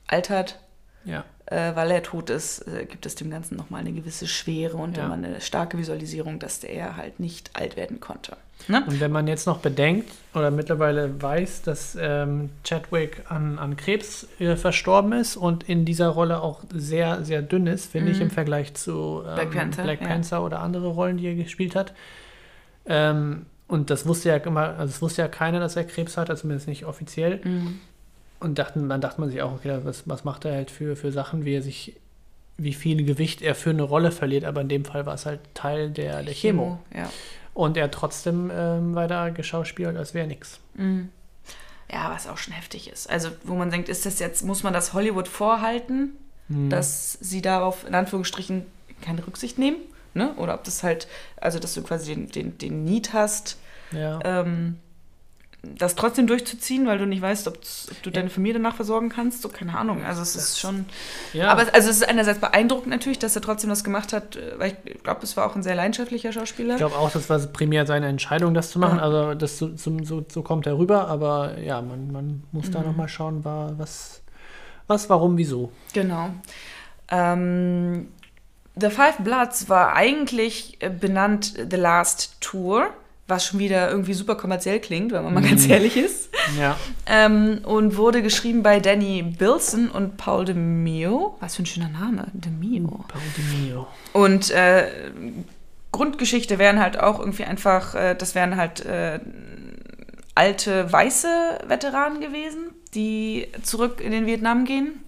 altert, ja. äh, weil er tot ist, äh, gibt es dem Ganzen nochmal eine gewisse Schwere und Ja. immer eine starke Visualisierung, dass der halt nicht alt werden konnte. Ne? Und wenn man jetzt noch bedenkt oder mittlerweile weiß, dass ähm, Chadwick an, an Krebs äh, verstorben ist und in dieser Rolle auch sehr, sehr dünn ist, finde ich, Mhm. im Vergleich zu ähm, Black Panther, Black ja. Panther oder andere Rollen, die er gespielt hat. Ähm, und das wusste ja immer, also es wusste ja keiner, dass er Krebs hat, also zumindest nicht offiziell. Mhm. Und dachten, dann dachte man sich auch, okay, was, was macht er halt für, für Sachen, wie er sich, wie viel Gewicht er für eine Rolle verliert, aber in dem Fall war es halt Teil der, der Chemo. Ja. Und er trotzdem ähm, weiter geschauspielt, als wäre nichts. Mhm. Ja, was auch schon heftig ist. Also, wo man denkt, ist das jetzt, muss man das Hollywood vorhalten, Mhm. dass sie darauf in Anführungsstrichen keine Rücksicht nehmen? Ne? Oder ob das halt, also dass du quasi den, den, den Need hast, Ja. ähm, das trotzdem durchzuziehen, weil du nicht weißt, ob, du deine Familie danach versorgen kannst. So, keine Ahnung. Also es ist schon. ja. Aber also es ist einerseits beeindruckend natürlich, dass er trotzdem das gemacht hat, äh, weil ich glaube, es war auch ein sehr leidenschaftlicher Schauspieler. Ich glaube auch, das war primär seine Entscheidung, das zu machen. Ja. Also das so, so, so, kommt er rüber, aber ja, man, man muss da Mhm. nochmal schauen, war, was, was, warum, wieso. Genau. Ähm, The Five Bloods war eigentlich äh, benannt The Last Tour, was schon wieder irgendwie super kommerziell klingt, wenn man mal ganz ehrlich ist. Ja. Ähm, und wurde geschrieben bei Danny Bilson und Paul DeMio. Was für ein schöner Name, DeMio. Paudinio. Und äh, Grundgeschichte wären halt auch irgendwie einfach, äh, das wären halt äh, alte weiße Veteranen gewesen, die zurück in den Vietnam gehen.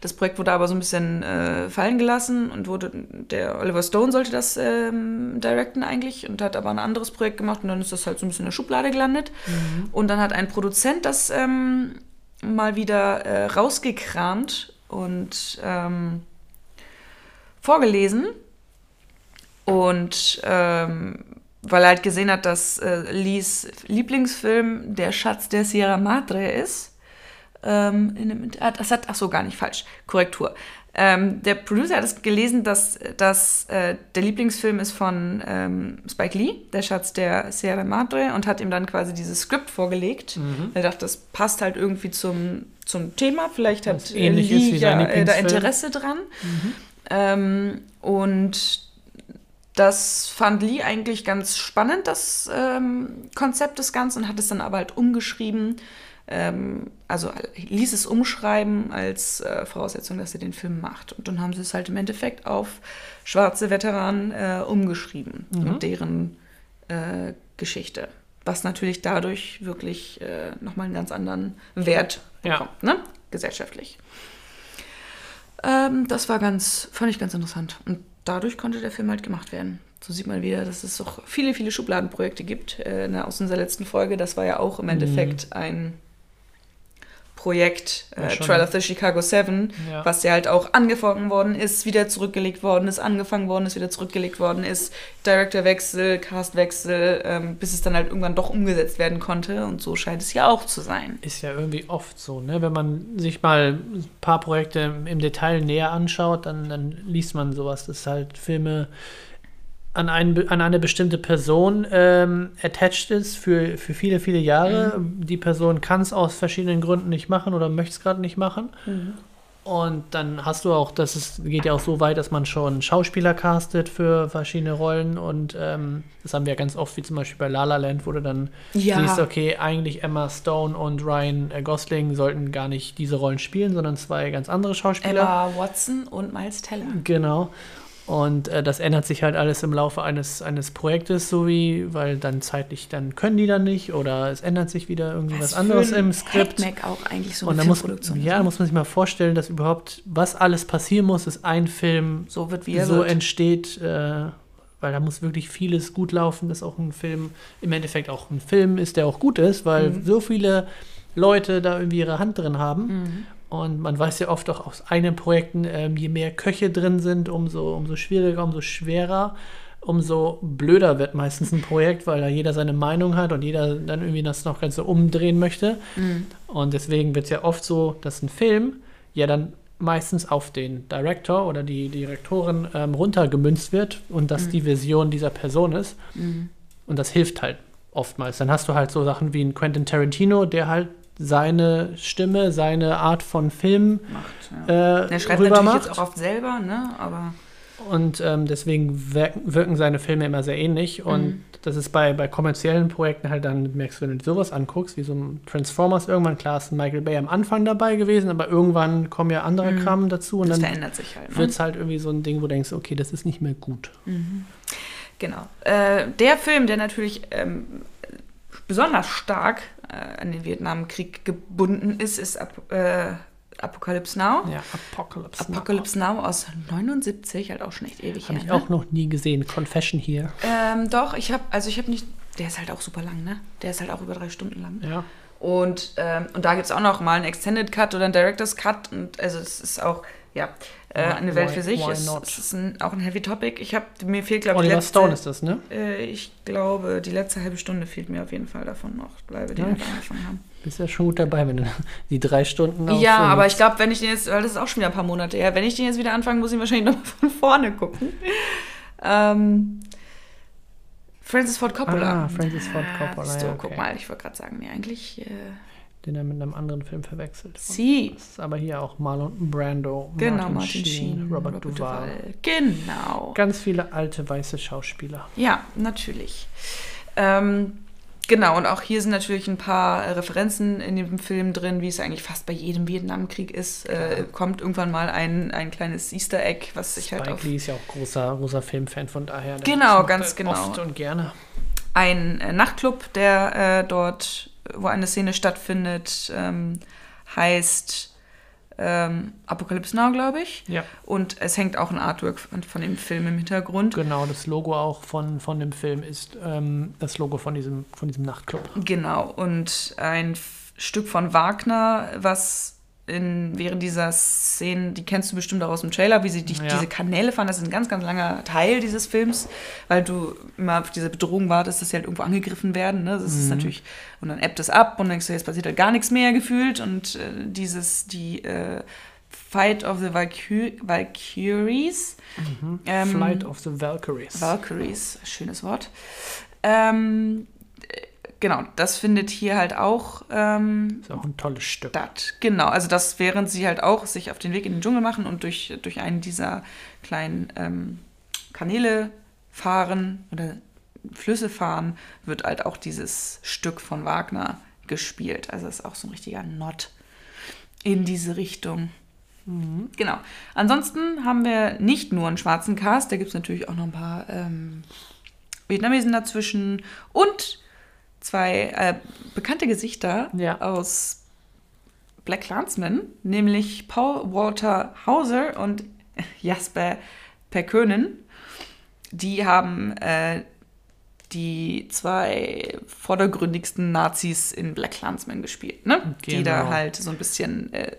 Das Projekt wurde aber so ein bisschen äh, fallen gelassen und wurde, der Oliver Stone sollte das ähm, directen eigentlich und hat aber ein anderes Projekt gemacht und dann ist das halt so ein bisschen in der Schublade gelandet. Und dann hat ein Produzent das ähm, mal wieder äh, rausgekramt und ähm, vorgelesen. Und ähm, weil er halt gesehen hat, dass äh, Lees Lieblingsfilm Der Schatz der Sierra Madre ist. Ähm, in einem, ah, das hat, ach so, gar nicht falsch. Korrektur. Ähm, der Producer hat es gelesen, dass, dass äh, der Lieblingsfilm ist von ähm, Spike Lee, Der Schatz der Sierra Madre, und hat ihm dann quasi dieses Skript vorgelegt. Er dachte, das passt halt irgendwie zum, zum Thema. Vielleicht hat ähnlich Lee ja äh, da. Interesse dran. Ähm, und das fand Lee eigentlich ganz spannend, das ähm, Konzept des Ganzen, und hat es dann aber halt umgeschrieben. Ähm, also ließ es umschreiben als äh, Voraussetzung, dass er den Film macht. Und dann haben sie es halt im Endeffekt auf schwarze Veteranen äh, umgeschrieben und deren äh, Geschichte. Was natürlich dadurch wirklich äh, nochmal einen ganz anderen Wert Ja. bekommt, ne? gesellschaftlich. Ähm, das war ganz, fand ich ganz interessant. Und dadurch konnte der Film halt gemacht werden. So sieht man wieder, dass es auch viele, viele Schubladenprojekte gibt. Äh, na, aus unserer letzten Folge, das war ja auch im Endeffekt ein Projekt, äh. Trial of the Chicago Seven, Ja. was ja halt auch angefangen worden ist, wieder zurückgelegt worden ist, angefangen worden ist, wieder zurückgelegt worden ist, Directorwechsel, Castwechsel, ähm, bis es dann halt irgendwann doch umgesetzt werden konnte. Und so scheint es ja auch zu sein. Ist ja irgendwie oft so, ne? Wenn man sich mal ein paar Projekte im Detail näher anschaut, dann, dann liest man sowas, dass halt Filme an, ein, an eine bestimmte Person ähm, attached ist für, für viele, viele Jahre. Die Person kann es aus verschiedenen Gründen nicht machen oder möchte es gerade nicht machen. Und dann hast du auch, das ist, geht ja auch so weit, dass man schon Schauspieler castet für verschiedene Rollen. Und ähm, das haben wir ja ganz oft, wie zum Beispiel bei La La Land, wo du dann Ja. siehst, okay, eigentlich Emma Stone und Ryan äh, Gosling sollten gar nicht diese Rollen spielen, sondern zwei ganz andere Schauspieler. Emma Watson und Miles Teller. Genau. Und äh, das ändert sich halt alles im Laufe eines, eines Projektes, so wie, weil dann zeitlich, dann können die dann nicht oder es ändert sich wieder irgendwie was, anderes im Skript. Hackmack auch eigentlich so Und eine dann muss, ja, da muss man sich mal vorstellen, dass überhaupt, was alles passieren muss, dass ein Film so wird wie er so wird. entsteht, äh, weil da muss wirklich vieles gut laufen, dass auch ein Film im Endeffekt auch ein Film ist, der auch gut ist, weil Mhm. so viele Leute da irgendwie ihre Hand drin haben. Mhm. Und man weiß ja oft auch aus eigenen Projekten, ähm, je mehr Köche drin sind, umso, umso schwieriger, umso schwerer, umso blöder wird meistens ein Projekt, weil da jeder seine Meinung hat und jeder dann irgendwie das noch ganz so umdrehen möchte. Mhm. Und deswegen wird es ja oft so, dass ein Film ja dann meistens auf den Director oder die Direktorin ähm, runtergemünzt wird und das die Vision dieser Person ist. Mhm. Und das hilft halt oftmals. Dann hast du halt so Sachen wie ein Quentin Tarantino, der halt seine Stimme, seine Art von Film Macht, äh, ja. Er schreibt natürlich macht. jetzt auch oft selber, ne? Aber Und ähm, deswegen wirken, wirken seine Filme immer sehr ähnlich. Und Mhm. das ist bei, bei kommerziellen Projekten halt dann, merkst du, wenn du dir sowas anguckst, wie so ein Transformers irgendwann, klar ist Michael Bay am Anfang dabei gewesen, aber irgendwann kommen ja andere Mhm. Kram dazu und das dann verändert sich halt. Ne? wird es halt irgendwie so ein Ding, wo du denkst, okay, das ist nicht mehr gut. Genau. Äh, der Film, der natürlich ähm, besonders stark äh, an den Vietnamkrieg gebunden ist, ist Ap äh, Apocalypse Now. Ja, Apocalypse. Apocalypse Now aus 79, halt auch schon echt ewig Habe ich ne? auch noch nie gesehen. Confession hier. Ähm, doch, ich habe, also ich habe nicht, der ist halt auch super lang, ne? Der ist halt auch über drei Stunden lang. Ja. Und, ähm, und da gibt es auch noch mal einen Extended Cut oder einen Director's Cut. Und also es ist auch, ja, äh, eine Welt für sich. Es, es ist ein, auch ein Heavy Topic. Ich habe mir fehlt, glaube ich, Oliver letzte, Stone ist das, ne? Äh, ich glaube, die letzte halbe Stunde fehlt mir auf jeden Fall davon noch, bleibe die ja. wir angefangen haben. Bist ja schon gut dabei, wenn du (laughs) die drei Stunden Ja, aber ich glaube, wenn ich den jetzt, weil das ist auch schon wieder ein paar Monate her, wenn ich den jetzt wieder anfange, muss ich wahrscheinlich nochmal (laughs) von vorne gucken. ähm, Francis Ford Coppola. Ah, Francis Ford Coppola. Ah, ja, okay. guck mal, ich wollte gerade sagen, nee, eigentlich. Äh, den er mit einem anderen Film verwechselt. Sie. Das ist aber hier auch Marlon Brando, genau, Martin, Martin Sheen, Sheen Robert, Robert Duvall. Duvall. Genau. Ganz viele alte weiße Schauspieler. Ja, natürlich. Ähm, Genau, und auch hier sind natürlich ein paar Referenzen in dem Film drin, wie es eigentlich fast bei jedem Vietnamkrieg ist. Äh, kommt irgendwann mal ein, ein kleines Easter Egg, was sich halt auf... Lee ist ja auch großer, großer Filmfan, von daher. Genau, ganz genau. Oft und gerne. Ein äh, Nachtclub, der äh, dort, wo eine Szene stattfindet, ähm, heißt ähm, Apocalypse Now, glaube ich. Ja. Und es hängt auch ein Artwork von, von, dem Film im Hintergrund. Genau, das Logo auch von, von dem Film ist ähm, das Logo von diesem, von diesem Nachtclub. Genau, und ein Stück von Wagner, was in, während dieser Szene, die kennst du bestimmt auch aus dem Trailer, wie sie die, ja. diese Kanäle fahren. Das ist ein ganz, ganz langer Teil dieses Films, weil du immer auf diese Bedrohung wartest, dass sie halt irgendwo angegriffen werden. Ne? Das mhm. ist natürlich, und dann ebbt es ab und denkst du, jetzt passiert halt gar nichts mehr gefühlt. Und äh, dieses, die äh, Fight of the Valky Valkyries. Mhm. Ähm, Flight of the Valkyries. Valkyries, schönes Wort. Ähm, genau, das findet hier halt auch. Ähm, ist auch ein tolles Stück. Statt. Genau, also das, während sie halt auch sich auf den Weg in den Dschungel machen und durch, durch einen dieser kleinen ähm, Kanäle fahren oder Flüsse fahren, wird halt auch dieses Stück von Wagner gespielt. Also ist auch so ein richtiger Nod in diese Richtung. Mhm. Genau. Ansonsten haben wir nicht nur einen schwarzen Cast, da gibt es natürlich auch noch ein paar ähm, Vietnamesen dazwischen und zwei äh, bekannte Gesichter ja. aus Black Clansman, nämlich Paul Walter Hauser und Jasper Perkönen. Die haben äh, die zwei vordergründigsten Nazis in Black Clansman gespielt, ne? Genau. Die da genau. halt so ein bisschen äh,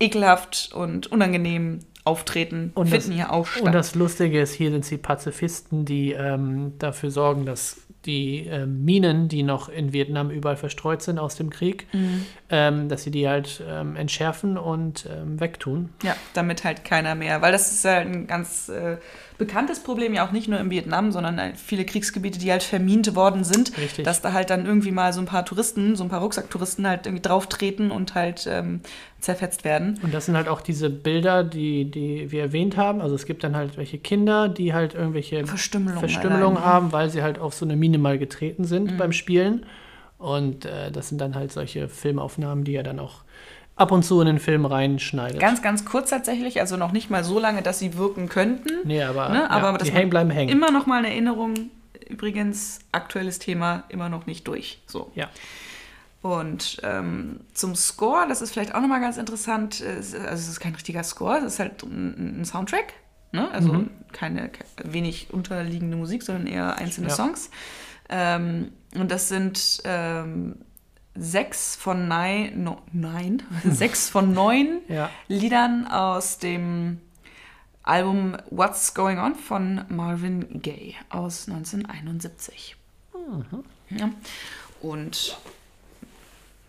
ekelhaft und unangenehm auftreten, und finden das, hier auch statt. Und das Lustige ist, hier sind die Pazifisten, die ähm, dafür sorgen, dass die äh, Minen, die noch in Vietnam überall verstreut sind aus dem Krieg, mhm. ähm, dass sie die halt ähm, entschärfen und ähm, wegtun. Ja, damit halt keiner mehr, weil das ist halt ein ganz äh, bekanntes Problem, ja auch nicht nur in Vietnam, sondern halt viele Kriegsgebiete, die halt vermint worden sind, Richtig. dass da halt dann irgendwie mal so ein paar Touristen, so ein paar Rucksacktouristen halt irgendwie drauftreten und halt ähm, zerfetzt werden. Und das sind halt auch diese Bilder, die, die wir erwähnt haben. Also es gibt dann halt welche Kinder, die halt irgendwelche Verstümmelungen, Verstümmelungen haben, weil sie halt auf so eine Mine mal getreten sind mhm. beim Spielen. Und äh, das sind dann halt solche Filmaufnahmen, die ja dann auch ab und zu in den Film reinschneidet. Ganz, ganz kurz tatsächlich, also noch nicht mal so lange, dass sie wirken könnten. Nee, aber, ne? aber ja, die hängen bleiben hängen. Immer noch mal eine Erinnerung. Übrigens, aktuelles Thema immer noch nicht durch. So. Ja. Und ähm, zum Score, das ist vielleicht auch nochmal ganz interessant. Also es ist kein richtiger Score, es ist halt ein, ein Soundtrack. Ne? Also mhm. keine, wenig unterliegende Musik, sondern eher einzelne ja. Songs. Ähm, und das sind ähm, (laughs) sechs von neun, no, nein, sechs von neun ja. Liedern aus dem Album What's Going On von Marvin Gaye aus 1971. Mhm. Ja. Und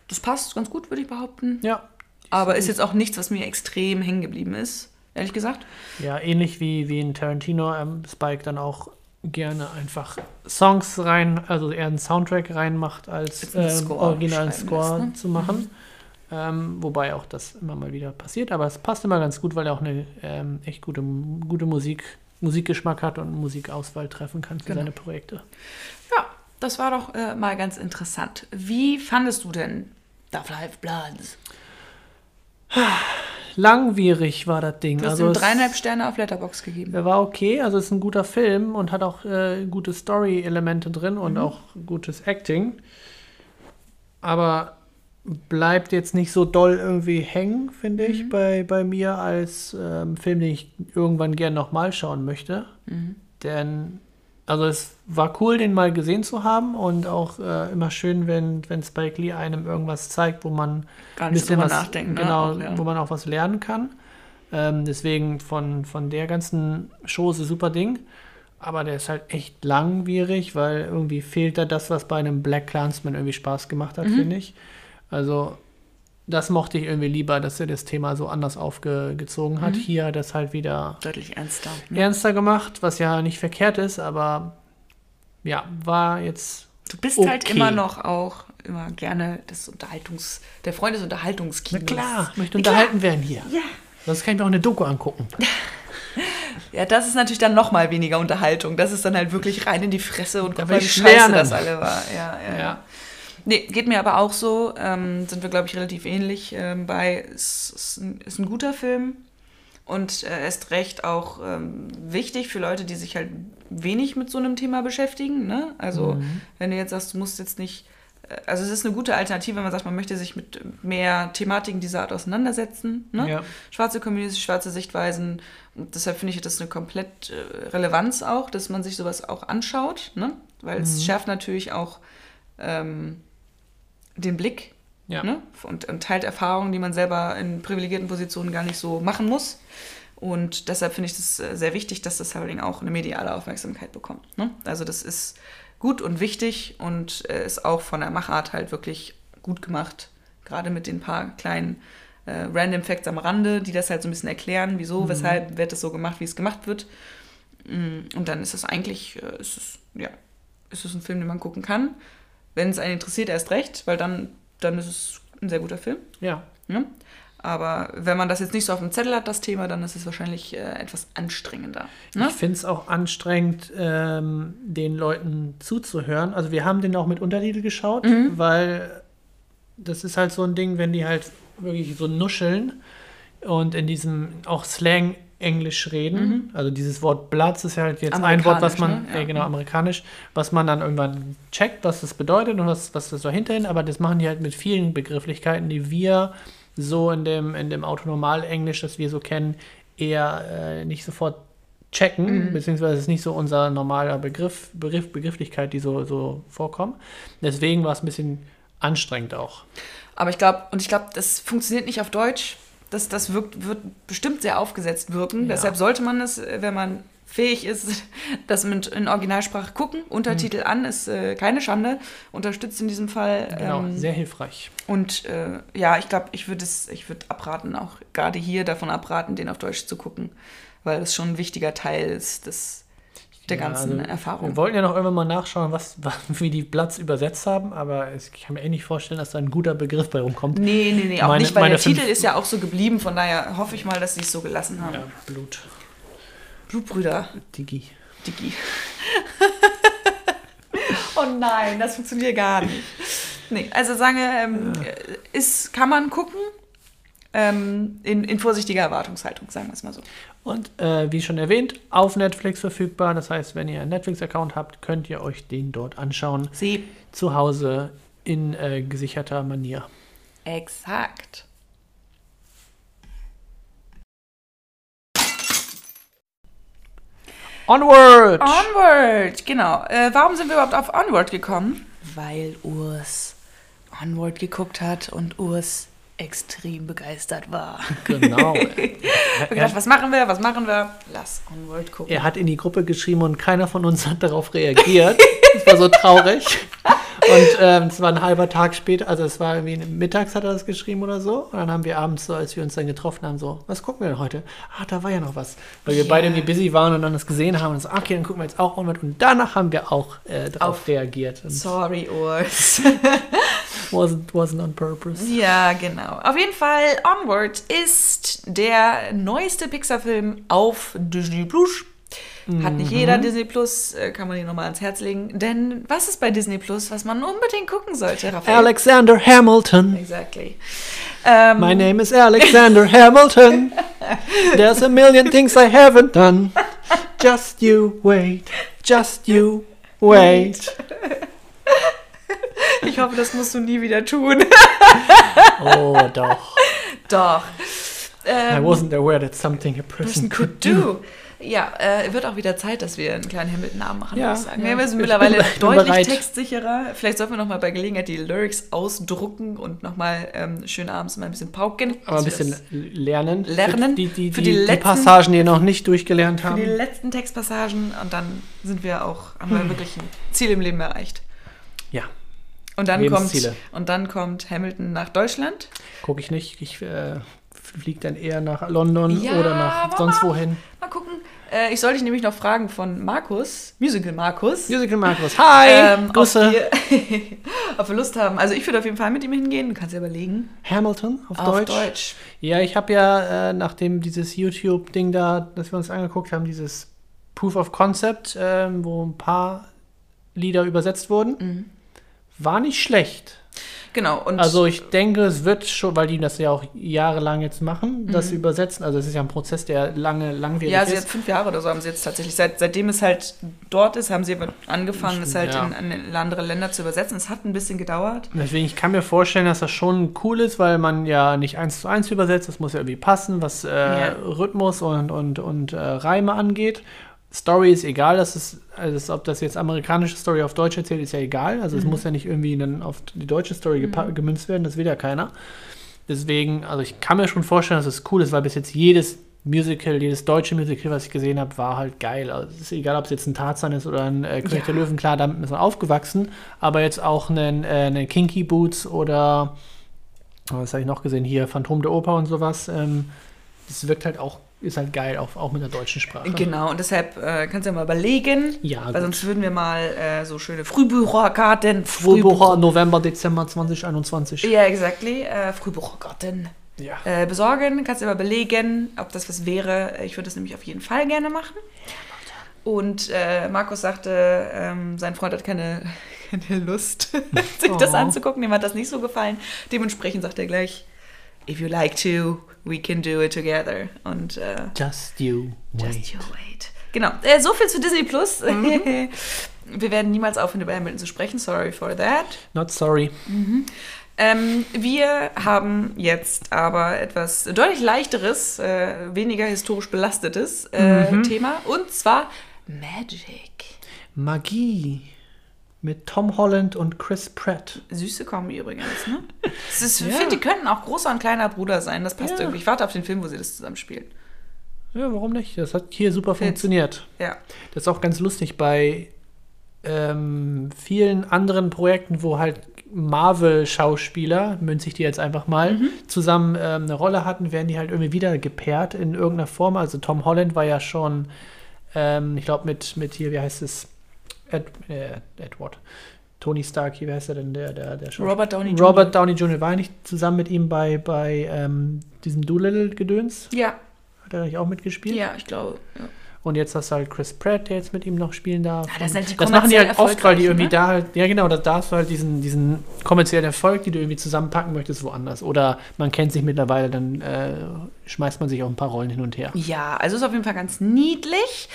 das passt ganz gut, würde ich behaupten. Ja. Aber ist jetzt auch nichts, was mir extrem hängen geblieben ist, ehrlich gesagt. Ja, ähnlich wie, wie in Tarantino ähm, Spike dann auch gerne einfach Songs rein, also eher einen Soundtrack reinmacht, als ähm, Score originalen Score lässt, ne? zu machen. Mhm. Ähm, wobei auch das immer mal wieder passiert, aber es passt immer ganz gut, weil er auch eine ähm, echt gute, gute Musik, Musikgeschmack hat und Musikauswahl treffen kann für genau. seine Projekte. Ja, das war doch äh, mal ganz interessant. Wie fandest du denn The Five Bloods? (sighs) langwierig war das Ding. Du hast also ihm dreieinhalb Sterne auf Letterbox gegeben. Er war okay, also es ist ein guter Film und hat auch äh, gute Story-Elemente drin und mhm. auch gutes Acting. Aber bleibt jetzt nicht so doll irgendwie hängen, finde ich, mhm. bei, bei mir als ähm, Film, den ich irgendwann gern nochmal schauen möchte. Mhm. Denn also es war cool, den mal gesehen zu haben und auch äh, immer schön, wenn, wenn Spike Lee einem irgendwas zeigt, wo man Gar nicht drüber nachdenken, ne? genau, Auch, ja. wo man auch was lernen kann. Ähm, deswegen von, von der ganzen Chose super Ding. Aber der ist halt echt langwierig, weil irgendwie fehlt da das, was bei einem Black Clansman irgendwie Spaß gemacht hat, Mhm. finde ich. Also das mochte ich irgendwie lieber, dass er das Thema so anders aufgezogen hat. Mhm. Hier hat er es halt wieder Deutlich ernster. Ne? ernster gemacht, was ja nicht verkehrt ist, aber ja, war jetzt Du bist Okay. halt immer noch auch immer gerne des Unterhaltungs, der Freund des Unterhaltungskinos. Na klar, möchte Na klar. unterhalten werden hier. Ja. Sonst kann ich mir auch eine Doku angucken. (laughs) Ja, das ist natürlich dann noch mal weniger Unterhaltung. Das ist dann halt wirklich rein in die Fresse und guck mal, wie scheiße das alle war. Ja, ja, ja. Ja. Nee, geht mir aber auch so. Ähm, sind wir, glaube ich, relativ ähnlich ähm, bei. Es ist ein, ist ein guter Film und äh, erst recht auch ähm, wichtig für Leute, die sich halt wenig mit so einem Thema beschäftigen. Ne? Also, Mhm. wenn du jetzt sagst, du musst jetzt nicht. äh, Also, es ist eine gute Alternative, wenn man sagt, man möchte sich mit mehr Thematiken dieser Art auseinandersetzen. Ne? Ja. schwarze Communities, schwarze Sichtweisen. Und deshalb finde ich das eine komplett äh, Relevanz auch, dass man sich sowas auch anschaut, ne? weil es Mhm. schärft natürlich auch ähm, den Blick Ja. ne? und, und teilt Erfahrungen, die man selber in privilegierten Positionen gar nicht so machen muss. Und deshalb finde ich das äh, sehr wichtig, dass das Howling auch eine mediale Aufmerksamkeit bekommt. Ne? Also das ist gut und wichtig und äh, ist auch von der Machart halt wirklich gut gemacht. Gerade mit den paar kleinen äh, Random Facts am Rande, die das halt so ein bisschen erklären, wieso, weshalb wird es so gemacht, wie es gemacht wird. Mm, Und dann ist es eigentlich, äh, ist es, ja, ist es ein Film, den man gucken kann. Wenn es einen interessiert, erst recht, weil dann, dann ist es ein sehr guter Film. ja. Ne? Aber wenn man das jetzt nicht so auf dem Zettel hat, das Thema, dann ist es wahrscheinlich äh, etwas anstrengender. Ne? Ich finde es auch anstrengend, ähm, den Leuten zuzuhören. Also wir haben den auch mit Untertitel geschaut, Mhm. weil das ist halt so ein Ding, wenn die halt wirklich so nuscheln und in diesem auch Slang Englisch reden. Also dieses Wort Platz ist ja halt jetzt ein Wort, was man, Mhm. Amerikanisch, ne? Ja. äh, genau, amerikanisch, was man dann irgendwann checkt, was das bedeutet und was, was das dahinter ist. Aber das machen die halt mit vielen Begrifflichkeiten, die wir so in dem, in dem Autonormal-Englisch, das wir so kennen, eher äh, nicht sofort checken, Mhm. beziehungsweise es ist nicht so unser normaler Begriff, Begriff Begrifflichkeit, die so, so vorkommen. Deswegen war es ein bisschen anstrengend auch. Aber ich glaube, und ich glaube, das funktioniert nicht auf Deutsch. Das, das wirkt, wird bestimmt sehr aufgesetzt wirken. Ja. Deshalb sollte man es, äh, wenn man fähig ist, (laughs) das mit in Originalsprache gucken. Untertitel an ist äh, keine Schande. Unterstützt in diesem Fall. Genau, ähm, sehr hilfreich. Und äh, ja, ich glaube, ich würde es, ich würde abraten, auch gerade hier davon abraten, den auf Deutsch zu gucken, weil es schon ein wichtiger Teil ist des, der Ja, ganzen also, Erfahrung. Wir wollten ja noch irgendwann mal nachschauen, was, (laughs) was, wie die Platz übersetzt haben, aber ich kann mir eh nicht vorstellen, dass da ein guter Begriff bei rumkommt. Nee, nee, nee, auch Meine- nicht, weil der Titel ist ja auch so geblieben, von daher hoffe ich mal, dass sie es so gelassen haben. Ja, Blut. Blutbrüder, Digi. Digi. (laughs) oh nein, das funktioniert gar nicht. Nee, also sage, ähm, ist, kann man gucken, ähm, in, in vorsichtiger Erwartungshaltung, sagen wir es mal so. Und äh, wie schon erwähnt, auf Netflix verfügbar. Das heißt, wenn ihr einen Netflix-Account habt, könnt ihr euch den dort anschauen. Sie. Zu Hause in äh, gesicherter Manier. Exakt. Onward! Onward, genau. Äh, warum sind wir überhaupt auf Onward gekommen? Weil Urs Onward geguckt hat und Urs extrem begeistert war. Genau. (laughs) Ich gedacht, was machen wir, was machen wir? Lass Onward gucken. Er hat in die Gruppe geschrieben und keiner von uns hat darauf reagiert. Das war so traurig. Und ähm, es war ein halber Tag später, also es war irgendwie mittags hat er das geschrieben oder so. Und dann haben wir abends so, als wir uns dann getroffen haben, so, was gucken wir denn heute? Ah, da war ja noch was. Weil wir Ja. beide irgendwie busy waren und dann das gesehen haben und so, okay, dann gucken wir jetzt auch Onward. Und danach haben wir auch äh, darauf Auf- reagiert. Und Sorry, Urs. (laughs) wasn't, wasn't on purpose. ja, genau. Auf jeden Fall, Onward ist der neueste Pixar-Film auf Disney Plus. Hat nicht jeder Disney Plus, äh, kann man ihn nochmal ans Herz legen. Denn was ist bei Disney Plus, was man unbedingt gucken sollte, Raphael? Alexander Hamilton. Exactly. Ähm, My name is Alexander Hamilton. (laughs) There's a million things I haven't done. Just you wait. Just you wait. Ich hoffe, das musst du nie wieder tun. Oh, doch. Doch. I Ähm, wasn't aware that something a person person could do. do. Ja, äh, wird auch wieder Zeit, dass wir einen kleinen Hamilton-Namen machen, Ja, würde ich sagen. ja, wir sind mittlerweile deutlich bereit. textsicherer. Vielleicht sollten wir noch mal bei Gelegenheit die Lyrics ausdrucken und noch mal ähm, schön abends mal ein bisschen pauken. Aber ein bisschen lernen. Lernen. Für die, die, Für die, die die, letzten- Passagen, die ihr noch nicht durchgelernt das für die letzten Textpassagen und dann sind wir auch, haben Hm. wir wirklich ein Ziel im Leben erreicht. Und dann kommt und dann kommt Hamilton nach Deutschland. gucke ich nicht. Ich äh, fliege dann eher nach London Ja, oder nach sonst mal- wohin. Mal gucken. Äh, ich soll dich nämlich noch fragen von Markus, Musical Markus. Musical Markus. Hi! ähm, Grüße. (laughs) ob wir Lust haben. Also ich würde auf jeden Fall mit ihm hingehen. Du kannst ja überlegen. Hamilton auf, Auf Deutsch. Deutsch. Ja, ich habe ja, äh, nachdem dieses YouTube-Ding da, das wir uns angeguckt haben, dieses Proof of Concept, ähm, wo ein paar Lieder übersetzt wurden, Mhm. War nicht schlecht. Genau. Also ich denke, es wird schon, weil die das ja auch jahrelang jetzt machen, das Mhm. Übersetzen. Also es ist ja ein Prozess, der lange, langwierig ja, sie hat ist. fünf Jahre oder so haben sie jetzt tatsächlich. Seit, seitdem es halt dort ist, haben sie angefangen, es halt Ja. in, in andere Länder zu übersetzen. Es hat ein bisschen gedauert. Deswegen, ich kann mir vorstellen, dass das schon cool ist, weil man ja nicht eins zu eins übersetzt. Das muss ja irgendwie passen, was äh, Ja. Rhythmus und, und, und äh, Reime angeht. Story ist egal, das ist, also ob das jetzt amerikanische Story auf Deutsch erzählt, ist ja egal. Also es Mhm. muss ja nicht irgendwie dann auf die deutsche Story gepa- gemünzt werden, das will ja keiner. Deswegen, also ich kann mir schon vorstellen, dass es cool ist, weil bis jetzt jedes Musical, jedes deutsche Musical, was ich gesehen habe, war halt geil. Also es ist egal, ob es jetzt ein Tarzan ist oder ein äh, König Ja. der Löwen, klar, damit ist man aufgewachsen, aber jetzt auch einen, äh, einen Kinky Boots oder was habe ich noch gesehen hier, Phantom der Oper und sowas. Ähm, das wirkt halt auch, ist halt geil, auch, auch mit der deutschen Sprache. Genau. Und deshalb äh, kannst du ja mal überlegen. Ja, Weil gut. sonst würden wir mal äh, so schöne Frühbucherkarten. Frühbucher November, Dezember 2021. Ja, exactly. Äh, Frühbucherkarten Ja. äh, besorgen. Kannst du aber belegen, ob das was wäre. Ich würde das nämlich auf jeden Fall gerne machen. Und äh, Markus sagte, ähm, sein Freund hat keine, (laughs) keine Lust, (laughs) sich das Oh. anzugucken. Ihm hat das nicht so gefallen. Dementsprechend sagt er gleich, if you like to, we can do it together. Und äh, Just you wait. Just you wait. Genau. Äh, so viel zu Disney Plus. Mhm. (laughs) Wir werden niemals aufhören, über Hamilton zu sprechen. Sorry for that. Not sorry. Ähm, wir haben jetzt aber etwas deutlich leichteres, äh, weniger historisch belastetes äh, Mhm. Thema. Und zwar Magic. Magie. Mit Tom Holland und Chris Pratt. Süße Kombi übrigens, ne? (laughs) Ist, Ich Ja. finde, die könnten auch großer und kleiner Bruder sein. Das passt Ja. irgendwie. Ich warte auf den Film, wo sie das zusammen spielen. Ja, warum nicht? Das hat hier super Fits. funktioniert. Ja. Das ist auch ganz lustig bei ähm, vielen anderen Projekten, wo halt Marvel-Schauspieler, münze ich die jetzt einfach mal, Mhm. zusammen ähm, eine Rolle hatten, werden die halt irgendwie wieder gepaart in irgendeiner Form. Also Tom Holland war ja schon, ähm, ich glaube, mit, mit hier, wie heißt es? Ed, äh, Edward. Tony Stark, wie heißt er denn, der, der, der? Robert Downey Jr. Robert Downey Jr. war nicht zusammen mit ihm bei, bei ähm, diesem Doolittle-Gedöns? Ja, Hat er nicht auch mitgespielt? ja, ich glaube. Ja. Und jetzt hast du halt Chris Pratt, der jetzt mit ihm noch spielen darf. Ja, das die das machen die halt oft, weil die irgendwie ne? da halt, ja genau, da, da hast du halt diesen, diesen kommerziellen Erfolg, die du irgendwie zusammenpacken möchtest, woanders. Oder man kennt sich mittlerweile, dann äh, schmeißt man sich auch ein paar Rollen hin und her. Ja, also ist auf jeden Fall ganz niedlich.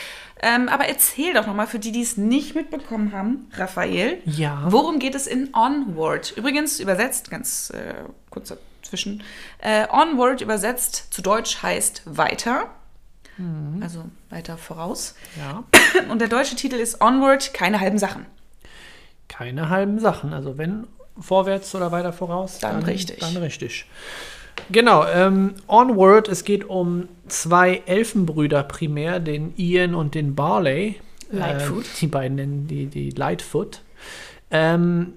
Ähm, aber erzähl doch nochmal für die, die es nicht mitbekommen haben, Raphael, Ja. worum geht es in Onward? Übrigens übersetzt, ganz äh, kurz dazwischen, äh, Onward übersetzt zu Deutsch heißt weiter. Also weiter voraus. Ja. (coughs) Und der deutsche Titel ist Onward, keine halben Sachen. Keine halben Sachen. Also wenn vorwärts oder weiter voraus, Dann richtig. Dann richtig. Genau, ähm, Onward, es geht um zwei Elfenbrüder primär, den Ian und den Barley. Lightfoot. Äh, die beiden nennen die, die Lightfoot. Ähm,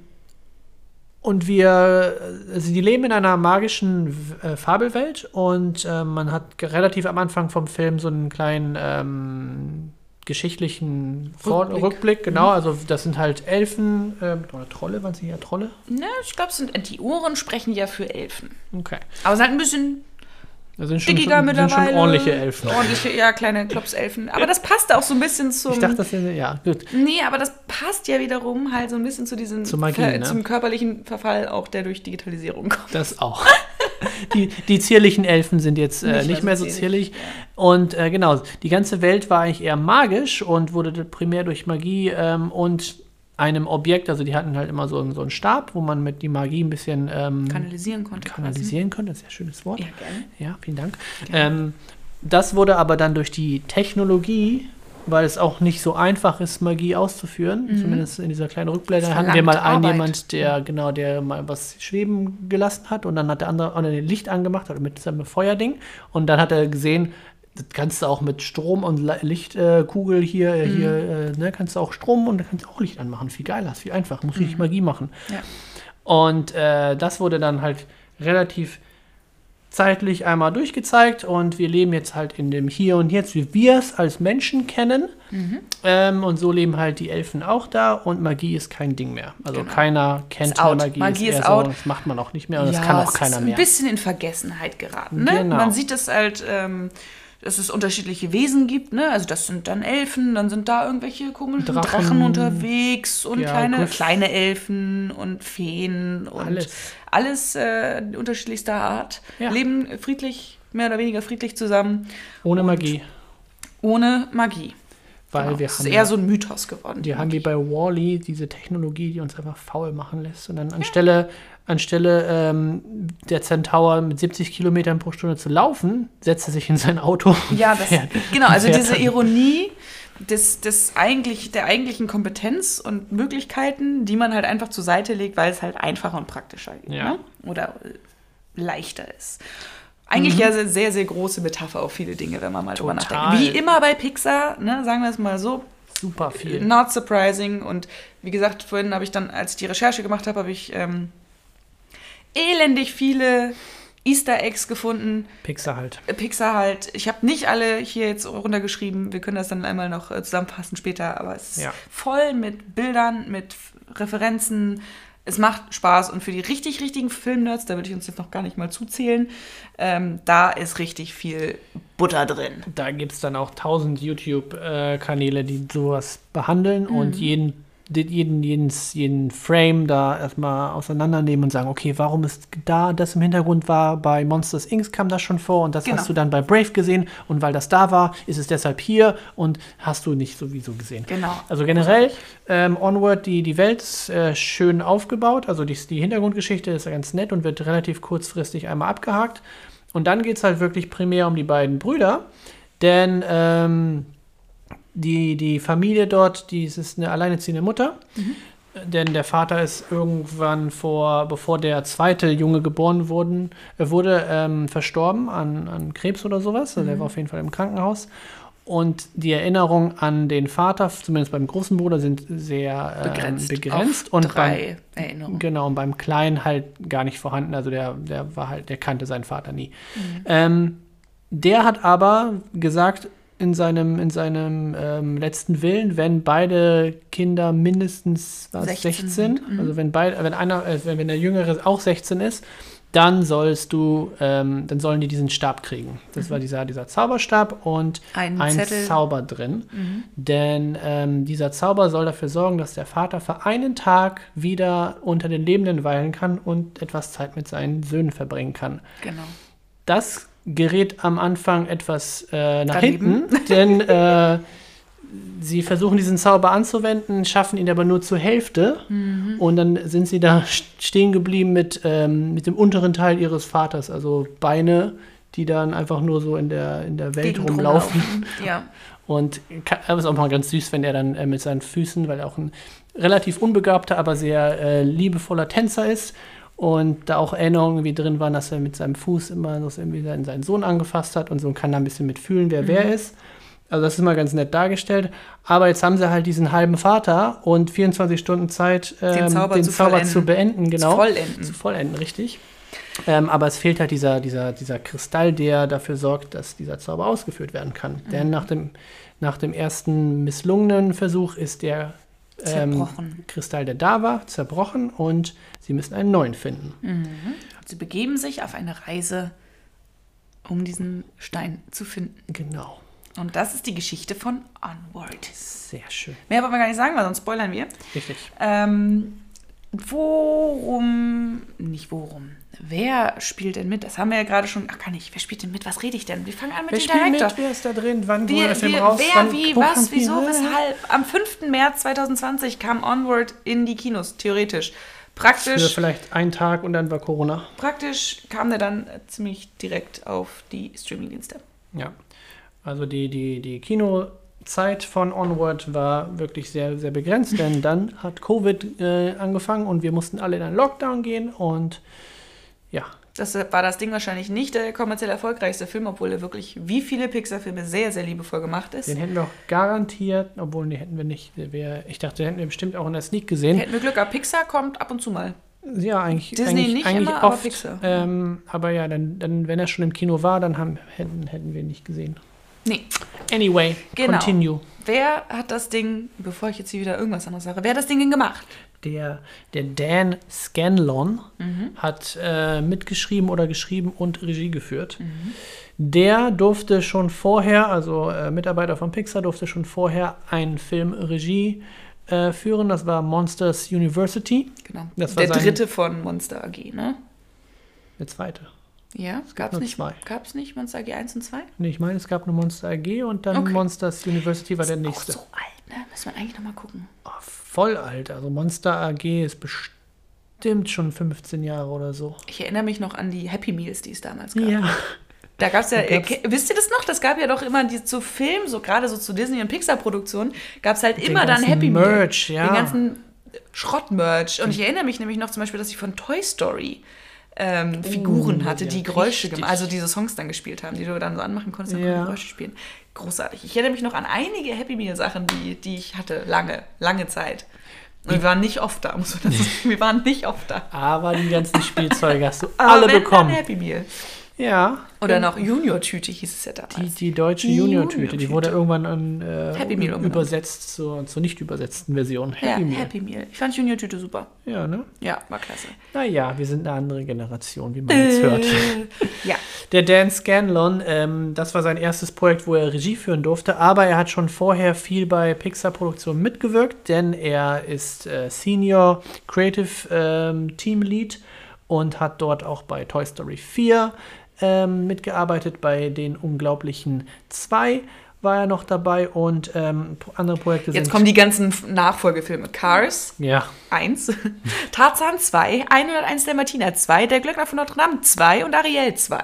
und wir, also die leben in einer magischen äh, Fabelwelt und äh, man hat relativ am Anfang vom Film so einen kleinen ähm, geschichtlichen Vor Rückblick. Rückblick. genau. Also das sind halt Elfen ähm, oder Trolle, waren sie ja Trolle? Ne, ich glaube, die Ohren sprechen ja für Elfen. Okay. Aber es ist halt ein bisschen Das sind schon, dickiger schon, sind mittlerweile. schon ordentliche Elfen. Ordentliche, ja, kleine Klopselfen. Aber das passt auch so ein bisschen zum. Ich dachte, das sind, ja, gut. Nee, aber das passt ja wiederum halt so ein bisschen zu diesem Zur Magie, Ver- ne? zum körperlichen Verfall, auch der durch Digitalisierung kommt. Das auch. die, die zierlichen Elfen sind jetzt äh, nicht, mehr so zierlich. Und äh, genau, die ganze Welt war eigentlich eher magisch und wurde primär durch Magie ähm, und einem Objekt, also die hatten halt immer so, einen- so einen Stab, wo man mit die Magie ein bisschen ähm, Kanalisieren konnte. kanalisieren konnte. Das ist ja ein schönes Wort. quasi. Ja, gerne. Ja, vielen Dank. Ähm, das wurde aber dann durch die Technologie, weil es auch nicht so einfach ist, Magie auszuführen, Mhm. zumindest in dieser kleinen Rückblende, hatten wir mal einen Arbeit. jemand, der genau, der mal was schweben gelassen hat und dann hat der andere auch ein Licht angemacht oder mit seinem Feuerding und dann hat er gesehen, das kannst du auch mit Strom und Lichtkugel hier, äh, hier Mhm. äh, ne, kannst du auch Strom und dann kannst du auch Licht anmachen. Viel geiler, ist viel einfacher, muss richtig Magie machen. Mhm. Ja. Und äh, das wurde dann halt relativ zeitlich einmal durchgezeigt und wir leben jetzt halt in dem Hier und Jetzt, wie wir es als Menschen kennen. Mhm. Ähm, und so leben halt die Elfen auch da und Magie ist kein Ding mehr. Also Genau. keiner kennt Ist Magie. Magie ist eher out. So, das macht man auch nicht mehr und das Ja, kann auch es keiner ist mehr. ein bisschen in Vergessenheit geraten. Ne? Genau. Man sieht es halt, ähm, dass es unterschiedliche Wesen gibt. Ne? Also das sind dann Elfen, dann sind da irgendwelche komischen Drachen, Drachen. unterwegs und Ja, kleine, Griff. kleine Elfen und Feen und Alles. alles, äh, unterschiedlichster Art. Ja. Leben friedlich, mehr oder weniger friedlich zusammen, Ohne Magie. ohne Magie. Weil Genau. wir haben ist ja- eher so ein Mythos geworden. Die haben wie bei Wally diese Technologie, die uns einfach faul machen lässt. Und dann anstelle, anstelle ähm, der Centaur mit 70 Kilometern pro Stunde zu laufen, setzt er sich in sein Auto. Ja, das, fährt. genau, also diese dann. Ironie des, des eigentlich, der eigentlichen Kompetenz und Möglichkeiten, die man halt einfach zur Seite legt, weil es halt einfacher und praktischer geht. Ja. Ne? Oder äh, leichter ist. Eigentlich Mhm. ja sehr, sehr, sehr große Metapher auf viele Dinge, wenn man mal drüber nachdenkt. Wie immer bei Pixar, ne, sagen wir es mal so, Super viel. not surprising. Und wie gesagt, vorhin habe ich dann, als ich die Recherche gemacht habe, habe ich ähm, elendig viele Easter Eggs gefunden, Pixar halt. Pixar halt, ich habe nicht alle hier jetzt runtergeschrieben, wir können das dann einmal noch äh, zusammenfassen später, aber es ist Ja. voll mit Bildern, mit Referenzen. Es macht Spaß und für die richtig, richtigen Filmnerds, da würde ich uns jetzt noch gar nicht mal zuzählen, ähm, da ist richtig viel Butter drin. Da gibt es dann auch tausend YouTube-Kanäle, die sowas behandeln Mhm. und jeden, jeden, jeden, jeden Frame da erstmal auseinandernehmen und sagen, okay, warum ist da das im Hintergrund war, bei Monsters Inc. kam das schon vor und das Genau. hast du dann bei Brave gesehen und weil das da war, ist es deshalb hier und hast du nicht sowieso gesehen. Genau. Also generell, ähm, Onward, die, die Welt ist äh, schön aufgebaut. Also die, die Hintergrundgeschichte ist ganz nett und wird relativ kurzfristig einmal abgehakt. Und dann geht es halt wirklich primär um die beiden Brüder. Denn ähm, die, die Familie dort, die ist eine alleinerziehende Mutter. Denn der Vater ist irgendwann vor, bevor der zweite Junge geboren wurden, äh, wurde, ähm, verstorben an, an Krebs oder sowas. Also der war auf jeden Fall im Krankenhaus. Und die Erinnerungen an den Vater, zumindest beim großen Bruder, sind sehr ähm, Begrenzt. begrenzt. auf und beim, drei Erinnerungen. Genau, und beim Kleinen halt gar nicht vorhanden. Also der, der war halt, der kannte seinen Vater nie. Ähm, der hat aber gesagt in seinem, in seinem ähm, letzten Willen, wenn beide Kinder mindestens was, 16 16, sind, mhm. also wenn beide, wenn einer, äh, wenn, wenn der Jüngere auch 16 ist, dann sollst du, ähm, dann sollen die diesen Stab kriegen. Das war dieser, dieser Zauberstab und Ein ein. Zauber drin. Denn ähm, dieser Zauber soll dafür sorgen, dass der Vater für einen Tag wieder unter den Lebenden weilen kann und etwas Zeit mit seinen Söhnen verbringen kann. Genau. Das gerät am Anfang etwas äh, nach Daneben. hinten, (laughs) denn äh, sie versuchen diesen Zauber anzuwenden, schaffen ihn aber nur zur Hälfte Mhm. und dann sind sie da st- stehen geblieben mit, ähm, mit dem unteren Teil ihres Vaters, also Beine, die dann einfach nur so in der, in der Welt Gegend rumlaufen. Ja. (laughs) Und es ist auch mal ganz süß, wenn er dann äh, mit seinen Füßen, weil er auch ein relativ unbegabter, aber sehr äh, liebevoller Tänzer ist. Und da auch Erinnerungen irgendwie drin waren, dass er mit seinem Fuß immer so irgendwie seinen, seinen Sohn angefasst hat und so und kann da ein bisschen mitfühlen, wer wer ist. Also das ist mal ganz nett dargestellt. Aber jetzt haben sie halt diesen halben Vater und 24 Stunden Zeit, ähm, Zauber den zu Zauber vollenden. zu beenden. Genau. Zu vollenden. Zu vollenden, richtig. Ähm, aber es fehlt halt dieser, dieser, dieser Kristall, der dafür sorgt, dass dieser Zauber ausgeführt werden kann. Mhm. Denn nach dem, nach dem ersten misslungenen Versuch ist der ähm, Zerbrochen. Kristall, der da war, zerbrochen und sie müssen einen neuen finden. Sie begeben sich auf eine Reise, um diesen Stein zu finden. Genau. Und das ist die Geschichte von Onward. Sehr schön. Mehr wollen wir gar nicht sagen, weil sonst spoilern wir. Richtig. Ähm, worum, nicht worum, wer spielt denn mit? Das haben wir ja gerade schon, ach gar nicht, wer spielt denn mit? Was rede ich denn? Wir fangen an mit Wer dem spielt Director. mit? Wer ist da drin? Wann Wir, wurde der Film wir, raus? wer, Wann- wie, was, wieso, weshalb? Am 5. März 2020 kam Onward in die Kinos, theoretisch. Für Praktisch, vielleicht einen Tag und dann war Corona. praktisch kam der dann ziemlich direkt auf die Streamingdienste. Ja. Also die, die, die Kinozeit von Onward war wirklich sehr, sehr begrenzt, denn dann hat Covid äh, angefangen und wir mussten alle in einen Lockdown gehen und ja. Das war das Ding wahrscheinlich nicht der kommerziell erfolgreichste Film, obwohl er wirklich wie viele Pixar-Filme sehr, sehr liebevoll gemacht ist. Den hätten wir auch garantiert, obwohl den hätten wir nicht. Wir, ich dachte, den hätten wir bestimmt auch in der Sneak gesehen. Hätten wir Glück gehabt. Pixar kommt ab und zu mal. Ja, eigentlich. Disney eigentlich, nicht eigentlich immer, oft, aber Pixar. Ähm, aber ja, dann, dann, wenn er schon im Kino war, dann haben, hätten, hätten wir ihn nicht gesehen. Nee. Anyway, Genau. continue. Wer hat das Ding, bevor ich jetzt hier wieder irgendwas anderes sage, wer hat das Ding denn gemacht? Der, der Dan Scanlon Mhm. hat äh, mitgeschrieben oder geschrieben und Regie geführt. Mhm. Der durfte schon vorher, also äh, Mitarbeiter von Pixar, durfte schon vorher einen Film Regie äh, führen. Das war Monsters University. Genau. Das war der sein- dritte von Monster AG, ne? Der zweite. Ja, gab's nur nicht, zwei. gab's nicht Monster AG 1 und 2? Nee, ich meine, es gab eine Monster AG und dann Okay. Monsters University war der Auch nächste. so alt, ne? Müssen wir eigentlich nochmal gucken. Oh, voll alt. Also Monster AG ist bestimmt schon 15 Jahre oder so. Ich erinnere mich noch an die Happy Meals, die es damals gab. Ja. Da gab's ja, Da gab's- äh, wisst ihr das noch? Das gab ja doch immer die zu Film, so gerade so zu Disney und Pixar-Produktionen, gab es halt immer dann Happy Meal. Merch, ja. Den ganzen Schrottmerch. Und ich erinnere mich nämlich noch zum Beispiel, dass ich von Toy Story ähm, Figuren hatte, ja, die Geräusche richtig. gemacht, also diese Songs dann gespielt haben, die du dann so anmachen konntest, dann Ja. Geräusche spielen. Großartig. Ich erinnere mich noch an einige Happy Meal Sachen, die, die ich hatte, lange, lange Zeit. Und wir waren nicht oft da, muss man das (laughs) sagen. Wir waren nicht oft da. Aber die ganzen Spielzeuge hast du alle bekommen. Happy Meal. Ja. Oder noch Junior-Tüte hieß es ja Die, damals. die deutsche Die Junior-Tüte, die Junior-Tüte. wurde irgendwann an, äh, Happy Meal umbenannt. übersetzt zur, zur nicht übersetzten Version. ja, Happy Meal. Happy Meal. Ich fand Junior-Tüte super. Ja, ne? Ja, war klasse. Naja, wir sind eine andere Generation, wie man jetzt hört. Ja. (laughs) Der Dan Scanlon, ähm, das war sein erstes Projekt, wo er Regie führen durfte, aber er hat schon vorher viel bei Pixar-Produktionen mitgewirkt, denn er ist äh, Senior Creative ähm, Team Lead und hat dort auch bei Toy Story 4 ähm, mitgearbeitet, bei den Unglaublichen 2 war er noch dabei und ähm, andere Projekte Jetzt kommen die ganzen Nachfolgefilme. Cars Ja, 1, (laughs) Tarzan 2, 101 der Martina 2, Der Glöckner von Notre Dame 2 und Ariel 2.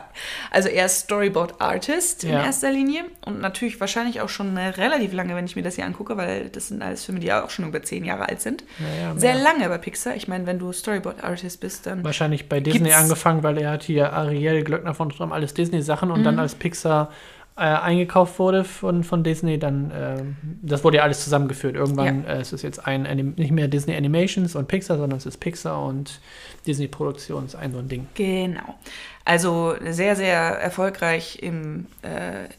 Also er ist Storyboard Artist in Ja. erster Linie und natürlich wahrscheinlich auch schon äh, relativ lange, wenn ich mir das hier angucke, weil das sind alles Filme, die ja auch schon über zehn Jahre alt sind. Ja, ja, Sehr lange bei Pixar. Ich meine, wenn du Storyboard Artist bist, dann Wahrscheinlich bei Disney angefangen, weil er hat hier Ariel, Glöckner von Notre Dame, alles Disney-Sachen und Mhm. dann als Pixar äh, eingekauft wurde von, von Disney, dann, ähm, das wurde ja alles zusammengeführt. Irgendwann äh, ist es jetzt ein, Anim nicht mehr Disney Animations und Pixar, sondern es ist Pixar und Disney Produktions, ein so ein Ding. Genau. Also sehr, sehr erfolgreich im äh,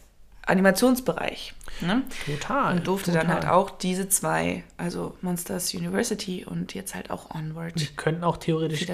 Animationsbereich. Ne? Total. Und durfte total. dann halt auch diese zwei, also Monsters University und jetzt halt auch Onward, Wir könnten auch theoretisch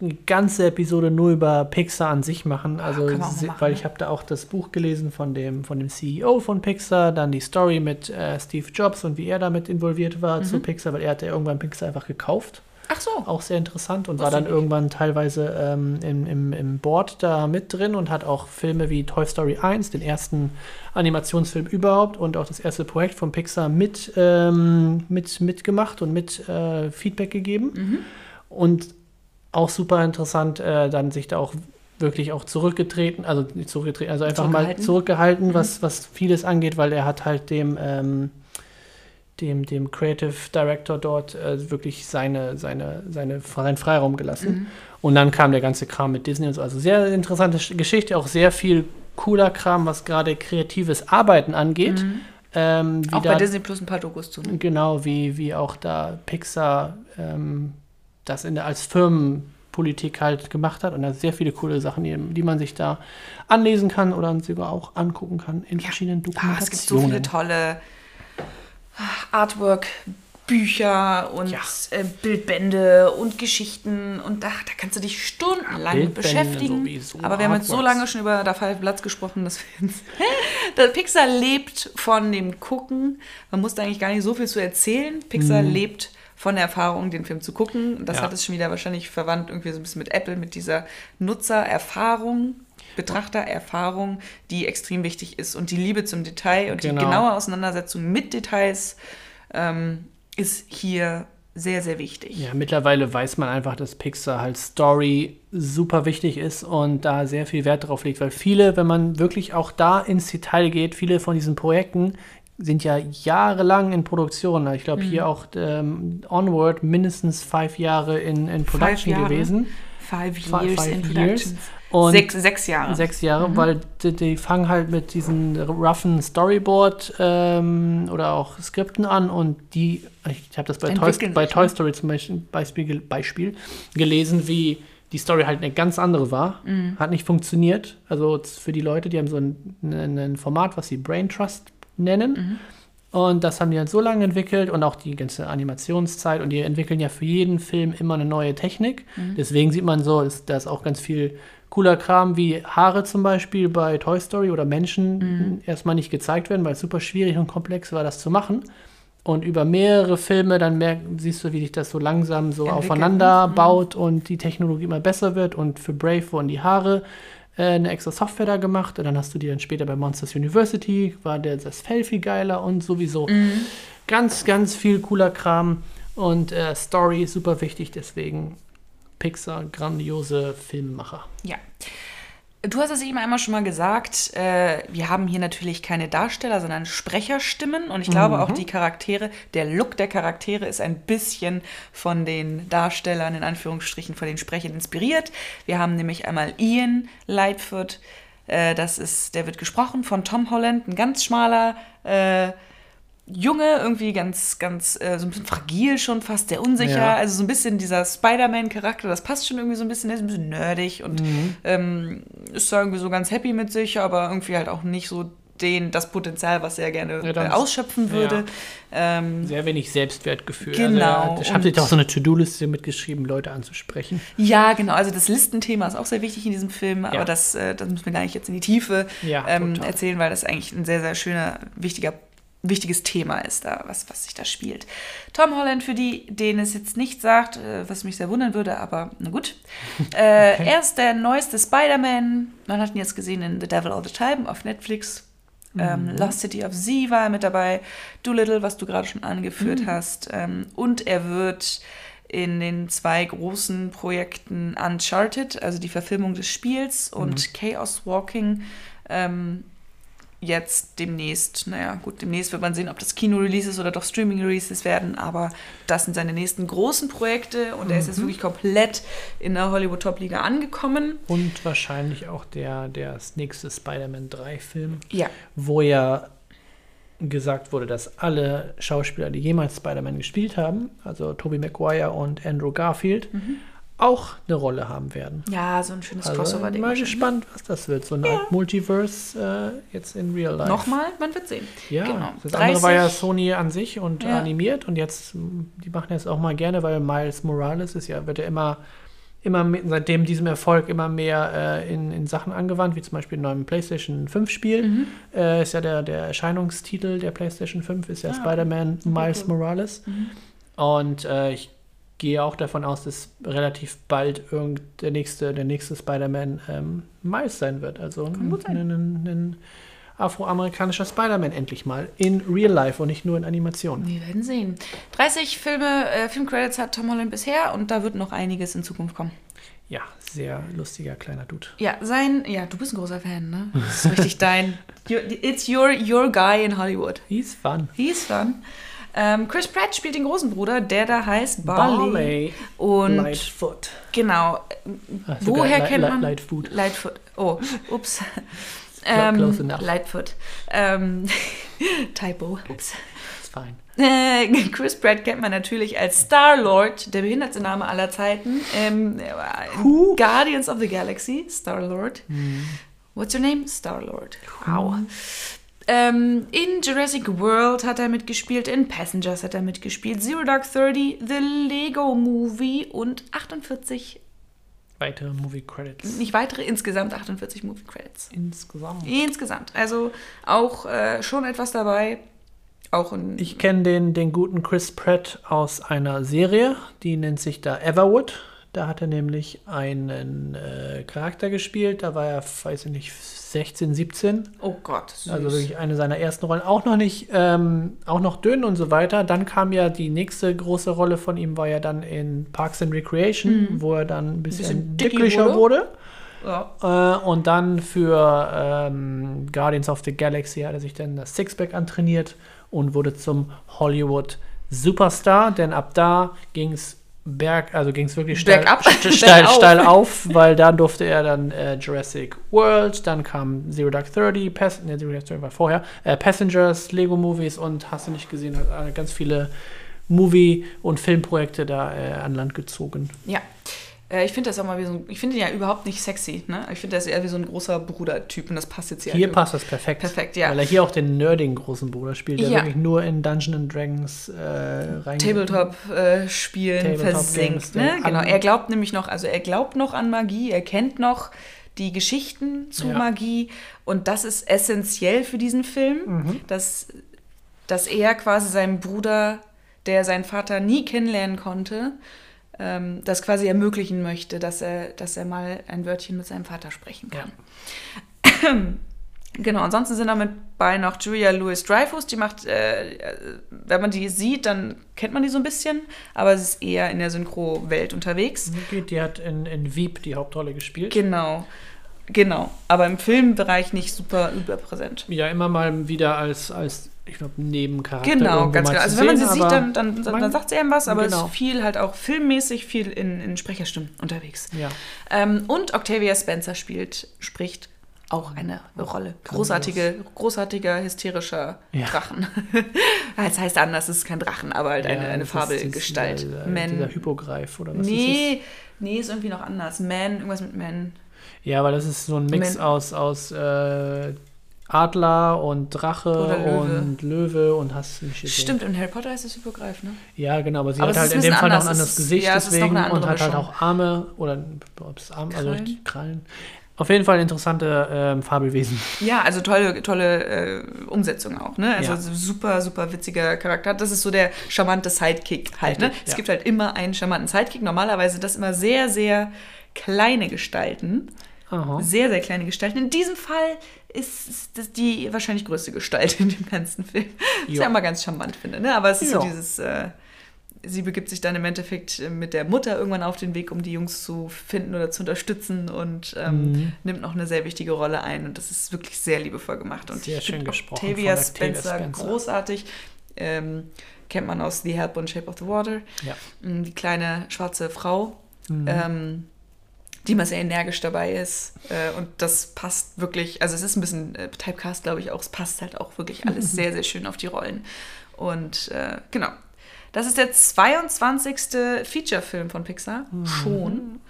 eine ganze Episode nur über Pixar an sich machen. Also, auch mal se- machen, weil ne? ich habe da auch das Buch gelesen von dem, von dem CEO von Pixar, dann die Story mit äh, Steve Jobs und wie er damit involviert war Mhm. zu Pixar, weil er hat ja irgendwann Pixar einfach gekauft. Ach so. Auch sehr interessant und Wusste war dann irgendwann teilweise ähm, im, im, im Board da mit drin und hat auch Filme wie Toy Story 1, den ersten Animationsfilm überhaupt und auch das erste Projekt von Pixar mit, ähm, mit, mitgemacht und mit äh, Feedback gegeben. Mhm. Und auch super interessant, äh, dann sich da auch wirklich auch zurückgetreten, also nicht zurückgetreten, also einfach mal Zurückgehalten. zurückgehalten, Mhm. was, was vieles angeht, weil er hat halt dem, ähm, dem, dem Creative Director dort äh, wirklich seine, seine, seine, seinen Freiraum gelassen. Mhm. Und dann kam der ganze Kram mit Disney und so. Also sehr interessante Sch- Geschichte, auch sehr viel cooler Kram, was gerade kreatives Arbeiten angeht. Mhm. Ähm, Auch da- bei Disney Plus ein paar Dokus zu. Ne? Genau, wie, wie auch da Pixar ähm, das in der, als Firmenpolitik halt gemacht hat. Und da sehr viele coole Sachen, die, die man sich da anlesen kann oder sogar auch angucken kann in Ja. verschiedenen Ah, Dokumentationen. es gibt so viele tolle Artwork. Bücher und Ja. äh, Bildbände und Geschichten und da, da kannst du dich stundenlang Bildbände beschäftigen. sowieso, Aber wir haben jetzt so lange schon über Da Five Platz gesprochen, dass wir jetzt (laughs) das Pixar lebt von dem Gucken. Man muss da eigentlich gar nicht so viel zu erzählen. Pixar lebt von der Erfahrung, den Film zu gucken. Das Mhm. Ja. hat es schon wieder wahrscheinlich verwandt, irgendwie so ein bisschen mit Apple, mit dieser Nutzererfahrung, Betrachtererfahrung, die extrem wichtig ist. Und die Liebe zum Detail und Genau. die genaue Auseinandersetzung mit Details ähm, ist hier sehr, sehr wichtig. Ja, mittlerweile weiß man einfach, dass Pixar halt Story super wichtig ist und da sehr viel Wert drauf legt, weil viele, wenn man wirklich auch da ins Detail geht, viele von diesen Projekten sind ja jahrelang in Produktion. Ich glaube, mhm. hier auch ähm, Onward mindestens fünf Jahre in, in Production gewesen. Five years five, in years. Und sechs, sechs Jahre. Sechs Jahre, mhm. weil die, die, fangen halt mit diesen roughen Storyboard ähm, oder auch Skripten an und die, ich habe das bei, Toy, bei Toy, Story zum Beispiel, Beispiel, gelesen, wie die Story halt eine ganz andere war, mhm. hat nicht funktioniert. Also für die Leute, die haben so ein, ein Format, was sie Brain Trust nennen. Mhm. Und das haben die dann so lange entwickelt und auch die ganze Animationszeit. Und die entwickeln ja für jeden Film immer eine neue Technik. Mhm. Deswegen sieht man so, ist, da ist auch ganz viel cooler Kram wie Haare zum Beispiel bei Toy Story oder Menschen mhm. erstmal nicht gezeigt werden, weil es super schwierig und komplex war, das zu machen. Und über mehrere Filme dann merk, siehst du, wie sich das so langsam so Entwickeln. aufeinander mhm. baut und die Technologie immer besser wird. Und für Brave wurden die Haare äh, eine extra Software da gemacht. Und dann hast du die dann später bei Monsters University, war der, das Fell viel geiler und sowieso. Mhm. Ganz, ganz viel cooler Kram. Und äh, Story super wichtig, deswegen Pixar, grandiose Filmemacher. Ja. Du hast es eben einmal schon mal gesagt, äh, wir haben hier natürlich keine Darsteller, sondern Sprecherstimmen. Und ich glaube mhm. auch die Charaktere, der Look der Charaktere ist ein bisschen von den Darstellern, in Anführungsstrichen, von den Sprechern inspiriert. Wir haben nämlich einmal Ian Lightfoot, äh, das ist, der wird gesprochen von Tom Holland, ein ganz schmaler äh, Junge, irgendwie ganz, ganz, äh, so ein bisschen fragil schon fast, sehr unsicher. Ja. Also so ein bisschen dieser Spider-Man-Charakter, das passt schon irgendwie so ein bisschen, der ist ein bisschen nerdig und mhm. ähm, ist da irgendwie so ganz happy mit sich, aber irgendwie halt auch nicht so den, das Potenzial, was er gerne ja, äh, ausschöpfen würde. Ja. Ähm, Sehr wenig Selbstwertgefühl. Genau. Also, ich habe sich auch so eine To-Do-Liste mitgeschrieben, Leute anzusprechen. Ja, genau. Also das Listenthema ist auch sehr wichtig in diesem Film, aber das, äh, das müssen wir gar nicht jetzt in die Tiefe ähm, erzählen, weil das eigentlich ein sehr, sehr schöner, wichtiger wichtiges Thema ist da, was, was sich da spielt. Tom Holland, für die, denen es jetzt nicht sagt, äh, was mich sehr wundern würde, aber na gut. (laughs) Äh, okay. Er ist der neueste Spider-Man. Man hat ihn jetzt gesehen in The Devil All the Time auf Netflix. Ähm, mhm. Lost City of Z war er mit dabei. Doolittle, was du gerade schon angeführt mhm. hast. Ähm, und er wird in den zwei großen Projekten Uncharted, also die Verfilmung des Spiels, und mhm. Chaos Walking ähm, jetzt demnächst, naja, gut, demnächst wird man sehen, ob das Kino-Releases oder doch Streaming-Releases werden, aber das sind seine nächsten großen Projekte und mhm. er ist jetzt mhm. wirklich komplett in der Hollywood-Top-Liga angekommen. Und wahrscheinlich auch der, der nächste Spider-Man 3-Film, ja. wo ja gesagt wurde, dass alle Schauspieler, die jemals Spider-Man gespielt haben, also Tobey Maguire und Andrew Garfield, mhm auch eine Rolle haben werden. Ja, so ein schönes also Crossover. Bin mal gespannt, was das wird. So ein ja. Multiverse äh, jetzt in Real Life. Nochmal, man wird sehen. Ja, genau. das 30. andere war ja Sony an sich und ja. animiert und jetzt, die machen das auch mal gerne, weil Miles Morales ist ja, wird ja immer, immer mit, seitdem diesem Erfolg immer mehr äh, in, in Sachen angewandt, wie zum Beispiel im neuen PlayStation 5 Spiel. Mhm. Äh, ist ja der, der Erscheinungstitel der PlayStation 5, ist ja ah, Spider-Man Miles cool. Morales. Mhm. Und äh, ich gehe auch davon aus, dass relativ bald irgend der nächste, der nächste Spider-Man ähm, Miles sein wird. Also ein, ein, ein, afroamerikanischer Spider-Man endlich mal in Real Life und nicht nur in Animationen. Wir werden sehen. 30 Filme, äh, Filmcredits hat Tom Holland bisher und da wird noch einiges in Zukunft kommen. Ja, sehr lustiger kleiner Dude. Ja, sein, ja, du bist ein großer Fan, ne? Das ist richtig dein. (laughs) It's your, your guy in Hollywood. He's fun. He's fun. Ähm, Chris Pratt spielt den großen Bruder, der da heißt Barley. Barley. Und Lightfoot. Genau. Ach, Woher kennt man? Lightfoot. Lightfoot. Oh, ups. (laughs) ähm, Lightfoot. Ähm, (laughs) Typo. Ups. Ist fein. Äh, (laughs) Chris Pratt kennt man natürlich als Star-Lord, der behindertste Name aller Zeiten. Ähm, Guardians of the Galaxy, Star-Lord. Mhm. What's your name? Star-Lord. Wow. Ähm, in Jurassic World hat er mitgespielt, in Passengers hat er mitgespielt, Zero Dark Thirty, The Lego Movie und 48 weitere Movie Credits. Nicht weitere, insgesamt 48 Movie Credits. Insgesamt. Insgesamt. Also auch äh, schon etwas dabei. Auch in ich kenne den, den guten Chris Pratt aus einer Serie, die nennt sich da Everwood. Da hat er nämlich einen äh, Charakter gespielt. Da war er, weiß ich nicht, 16, 17. Oh Gott. Süß. Also wirklich eine seiner ersten Rollen. Auch noch nicht, ähm, auch noch dünn und so weiter. Dann kam ja die nächste große Rolle von ihm, war ja dann in Parks and Recreation, Mhm. wo er dann ein bisschen, bisschen dicklicher wurde. Ja. Äh, und dann für ähm, Guardians of the Galaxy hat er sich dann das Sixpack antrainiert und wurde zum Hollywood Superstar. Denn ab da ging es berg, also ging es wirklich steil, Bergab? st- (laughs) steil, (laughs) Bergauf. steil auf, weil dann durfte er dann äh, Jurassic World, dann kam Zero Dark Thirty, Pass ne, Zero Dark Thirty war vorher, äh, Passengers, Lego Movies und hast du nicht gesehen, hat äh, ganz viele Movie- und Filmprojekte da äh, an Land gezogen. Ja. Äh, Ich finde das auch mal wie so ein, ich finde ihn ja überhaupt nicht sexy, ne? Ich finde das eher wie so ein großer Bruder-Typ und das passt jetzt hier. Hier halt passt das perfekt. Perfekt, ja. Weil er hier auch den nerdigen großen Bruder spielt, der Ja. wirklich nur in Dungeons and Dragons äh, rein. Tabletop-Spielen Tabletop versinkt. Ne? Genau. Er glaubt nämlich noch, also er glaubt noch an Magie, er kennt noch die Geschichten zu Ja. Magie und das ist essentiell für diesen Film, Mhm. dass, dass er quasi seinem Bruder, der seinen Vater nie kennenlernen konnte, ähm, das quasi ermöglichen möchte, dass er, dass er mal ein Wörtchen mit seinem Vater sprechen kann. (clears throat) Genau, ansonsten sind damit bei noch Julia Louis Dreyfus, die macht, äh, äh, wenn man die sieht, dann kennt man die so ein bisschen, aber sie ist eher in der Synchro-Welt unterwegs. Die hat in, in Veep die Hauptrolle gespielt. Genau, genau, aber im Filmbereich nicht super überpräsent. ja, immer mal wieder als, als ich glaube, Nebencharakter. Genau, ganz genau. Also wenn man sie sieht, dann, dann, dann, man- dann sagt sie einem was, aber es Genau. ist viel halt auch filmmäßig, viel in, in Sprecherstimmen unterwegs. Ja, Ähm, und Octavia Spencer spielt, spricht auch eine Rolle. Großartige, großartiger, hysterischer Ja. Drachen. (laughs) Es heißt anders, es ist kein Drachen, aber halt eine, ja, eine das Fabelgestalt. Dieser, Man. dieser Hypogreif oder was ist nee, nee, ist irgendwie noch anders. Man, irgendwas mit Man. das? Ja, weil das ist so ein Mix Men- aus, aus äh, Adler und Drache Löwe. und Löwe und hast nicht gesehen. Stimmt, in Harry Potter heißt es Hypogreif, ne? Ja, genau, aber sie Aber hat halt in dem Fall noch ein anderes Gesicht ja, deswegen und hat halt auch Arme oder ob es Arme, also Krallen? Auf jeden Fall interessante ähm, Fabelwesen. Ja, also tolle, tolle äh, Umsetzung auch, ne? Also Ja. super, super witziger Charakter. Das ist so der charmante Sidekick halt, ne? Es ja. gibt halt immer einen charmanten Sidekick. Normalerweise das immer sehr, sehr kleine Gestalten. Aha. Sehr, sehr kleine Gestalten. In diesem Fall ist das die wahrscheinlich größte Gestalt in dem ganzen Film. Was ich Ja. immer ganz charmant finde, ne? Aber es ist so Ja. dieses, äh, sie begibt sich dann im Endeffekt äh, mit der Mutter irgendwann auf den Weg, um die Jungs zu finden oder zu unterstützen und ähm, Mhm. nimmt noch eine sehr wichtige Rolle ein. Und das ist wirklich sehr liebevoll gemacht. Und Sehr ich schön gesprochen Octavia Spencer, Spencer. großartig. Ähm, kennt man aus The Help und Shape of the Water. Ja. Mm, Die kleine schwarze Frau, Mhm. ähm, die immer sehr energisch dabei ist. Äh, und das passt wirklich, also es ist ein bisschen äh, Typecast, glaube ich auch. Es passt halt auch wirklich alles (laughs) sehr, sehr schön auf die Rollen. Und äh, genau. Das ist der 22. Feature-Film von Pixar. Schon.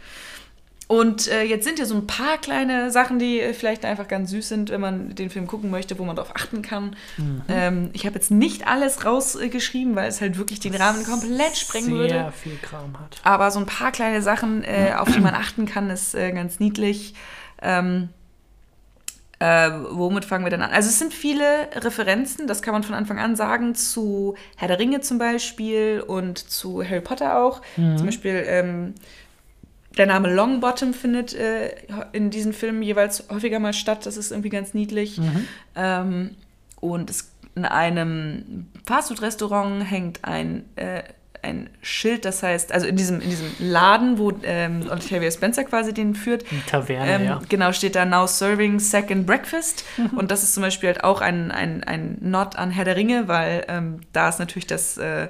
Und äh, jetzt sind hier so ein paar kleine Sachen, die äh, vielleicht einfach ganz süß sind, wenn man den Film gucken möchte, wo man darauf achten kann. Ähm, ich habe jetzt nicht alles rausgeschrieben, weil es halt wirklich den Rahmen komplett sprengen Sehr würde. viel Kram hat. Aber so ein paar kleine Sachen, äh, auf die man achten kann, ist äh, ganz niedlich. Ähm, äh, womit fangen wir denn an? Also es sind viele Referenzen, das kann man von Anfang an sagen, zu Herr der Ringe zum Beispiel und zu Harry Potter auch. Zum Beispiel ähm, der Name Longbottom findet äh, in diesen Filmen jeweils häufiger mal statt. Das ist irgendwie ganz niedlich. Ähm, und es, in einem Fastfood-Restaurant hängt ein, äh, ein Schild, das heißt, also in diesem, in diesem Laden, wo ähm, Octavia Spencer quasi den führt, Die Taverne, ähm, ja. Genau, steht da Now Serving Second Breakfast. (laughs) Und das ist zum Beispiel halt auch ein, ein, ein Nod an Herr der Ringe, weil ähm, da ist natürlich das äh,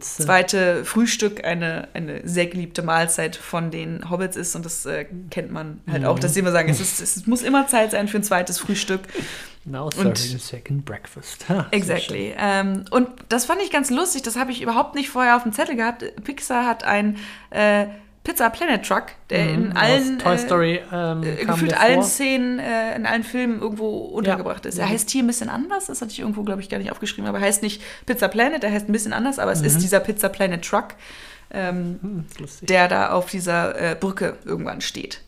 zweite Frühstück eine, eine sehr geliebte Mahlzeit von den Hobbits ist. Und das äh, kennt man halt auch, dass sie immer sagen, es, ist, es muss immer Zeit sein für ein zweites Frühstück. Now und- serving a second breakfast. Ha. Exactly. Ähm, und das fand ich ganz lustig, das habe ich überhaupt nicht vorher auf dem Zettel gehabt. Pixar hat ein äh, Pizza Planet Truck, der in Mhm, allen Aus Toy äh, Story ähm, äh, gefühlt allen vor. Szenen, äh, in allen Filmen irgendwo untergebracht ist. Er Ja. heißt hier ein bisschen anders, das hatte ich irgendwo, glaube ich, gar nicht aufgeschrieben, aber er heißt nicht Pizza Planet, er heißt ein bisschen anders, aber es ist dieser Pizza Planet Truck, ähm, Hm, lustig. der da auf dieser äh, Brücke irgendwann steht.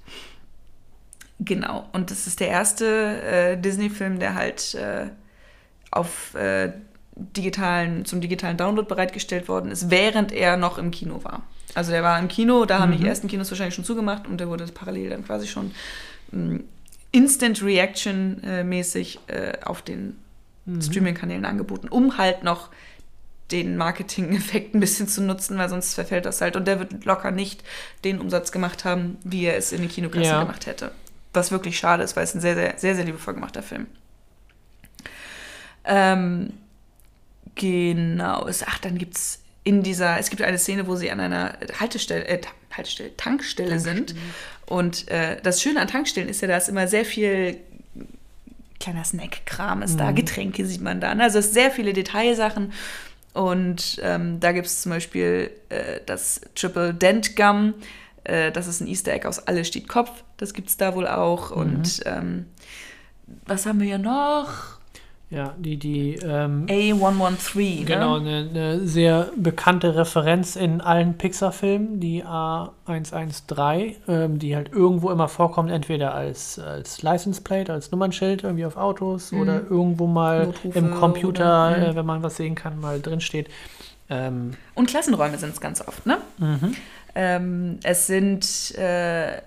Genau, und das ist der erste äh, Disney-Film, der halt äh, auf äh, digitalen, zum digitalen Download bereitgestellt worden ist, während er noch im Kino war. Also der war im Kino, da haben Mhm. die ersten Kinos wahrscheinlich schon zugemacht und der wurde parallel dann quasi schon mh, Instant Reaction äh, mäßig äh, auf den Mhm. Streaming-Kanälen angeboten, um halt noch den Marketing-Effekt ein bisschen zu nutzen, weil sonst verfällt das halt. Und der wird locker nicht den Umsatz gemacht haben, wie er es in den Kinokassen Ja. gemacht hätte. Was wirklich schade ist, weil es ein sehr, sehr, sehr, sehr liebevoll gemachter Film. Ähm, genau. Es- Ach, dann gibt es in dieser, es gibt eine Szene, wo sie an einer Haltestelle, äh, Haltestelle, Tankstelle sind. Und äh, das Schöne an Tankstellen ist ja, da ist immer sehr viel kleiner Snack-Kram ist da, Getränke sieht man da. Ne? Also es sind sehr viele Detailsachen. Und ähm, da gibt es zum Beispiel äh, das Triple Dent Gum. Äh, das ist ein Easter Egg aus Alle steht Kopf. Das gibt es da wohl auch. Und ähm, was haben wir ja noch? Ja, die, die, ähm, A113. genau, Ne? eine, eine sehr bekannte Referenz in allen Pixar-Filmen, die A113, ähm, die halt irgendwo immer vorkommt, entweder als, als License Plate, als Nummernschild irgendwie auf Autos oder irgendwo mal Notrufe im Computer, oder- mhm. äh, wenn man was sehen kann, mal drinsteht. Ähm, Und Klassenräume sind es ganz oft, ne? Ähm, es sind äh,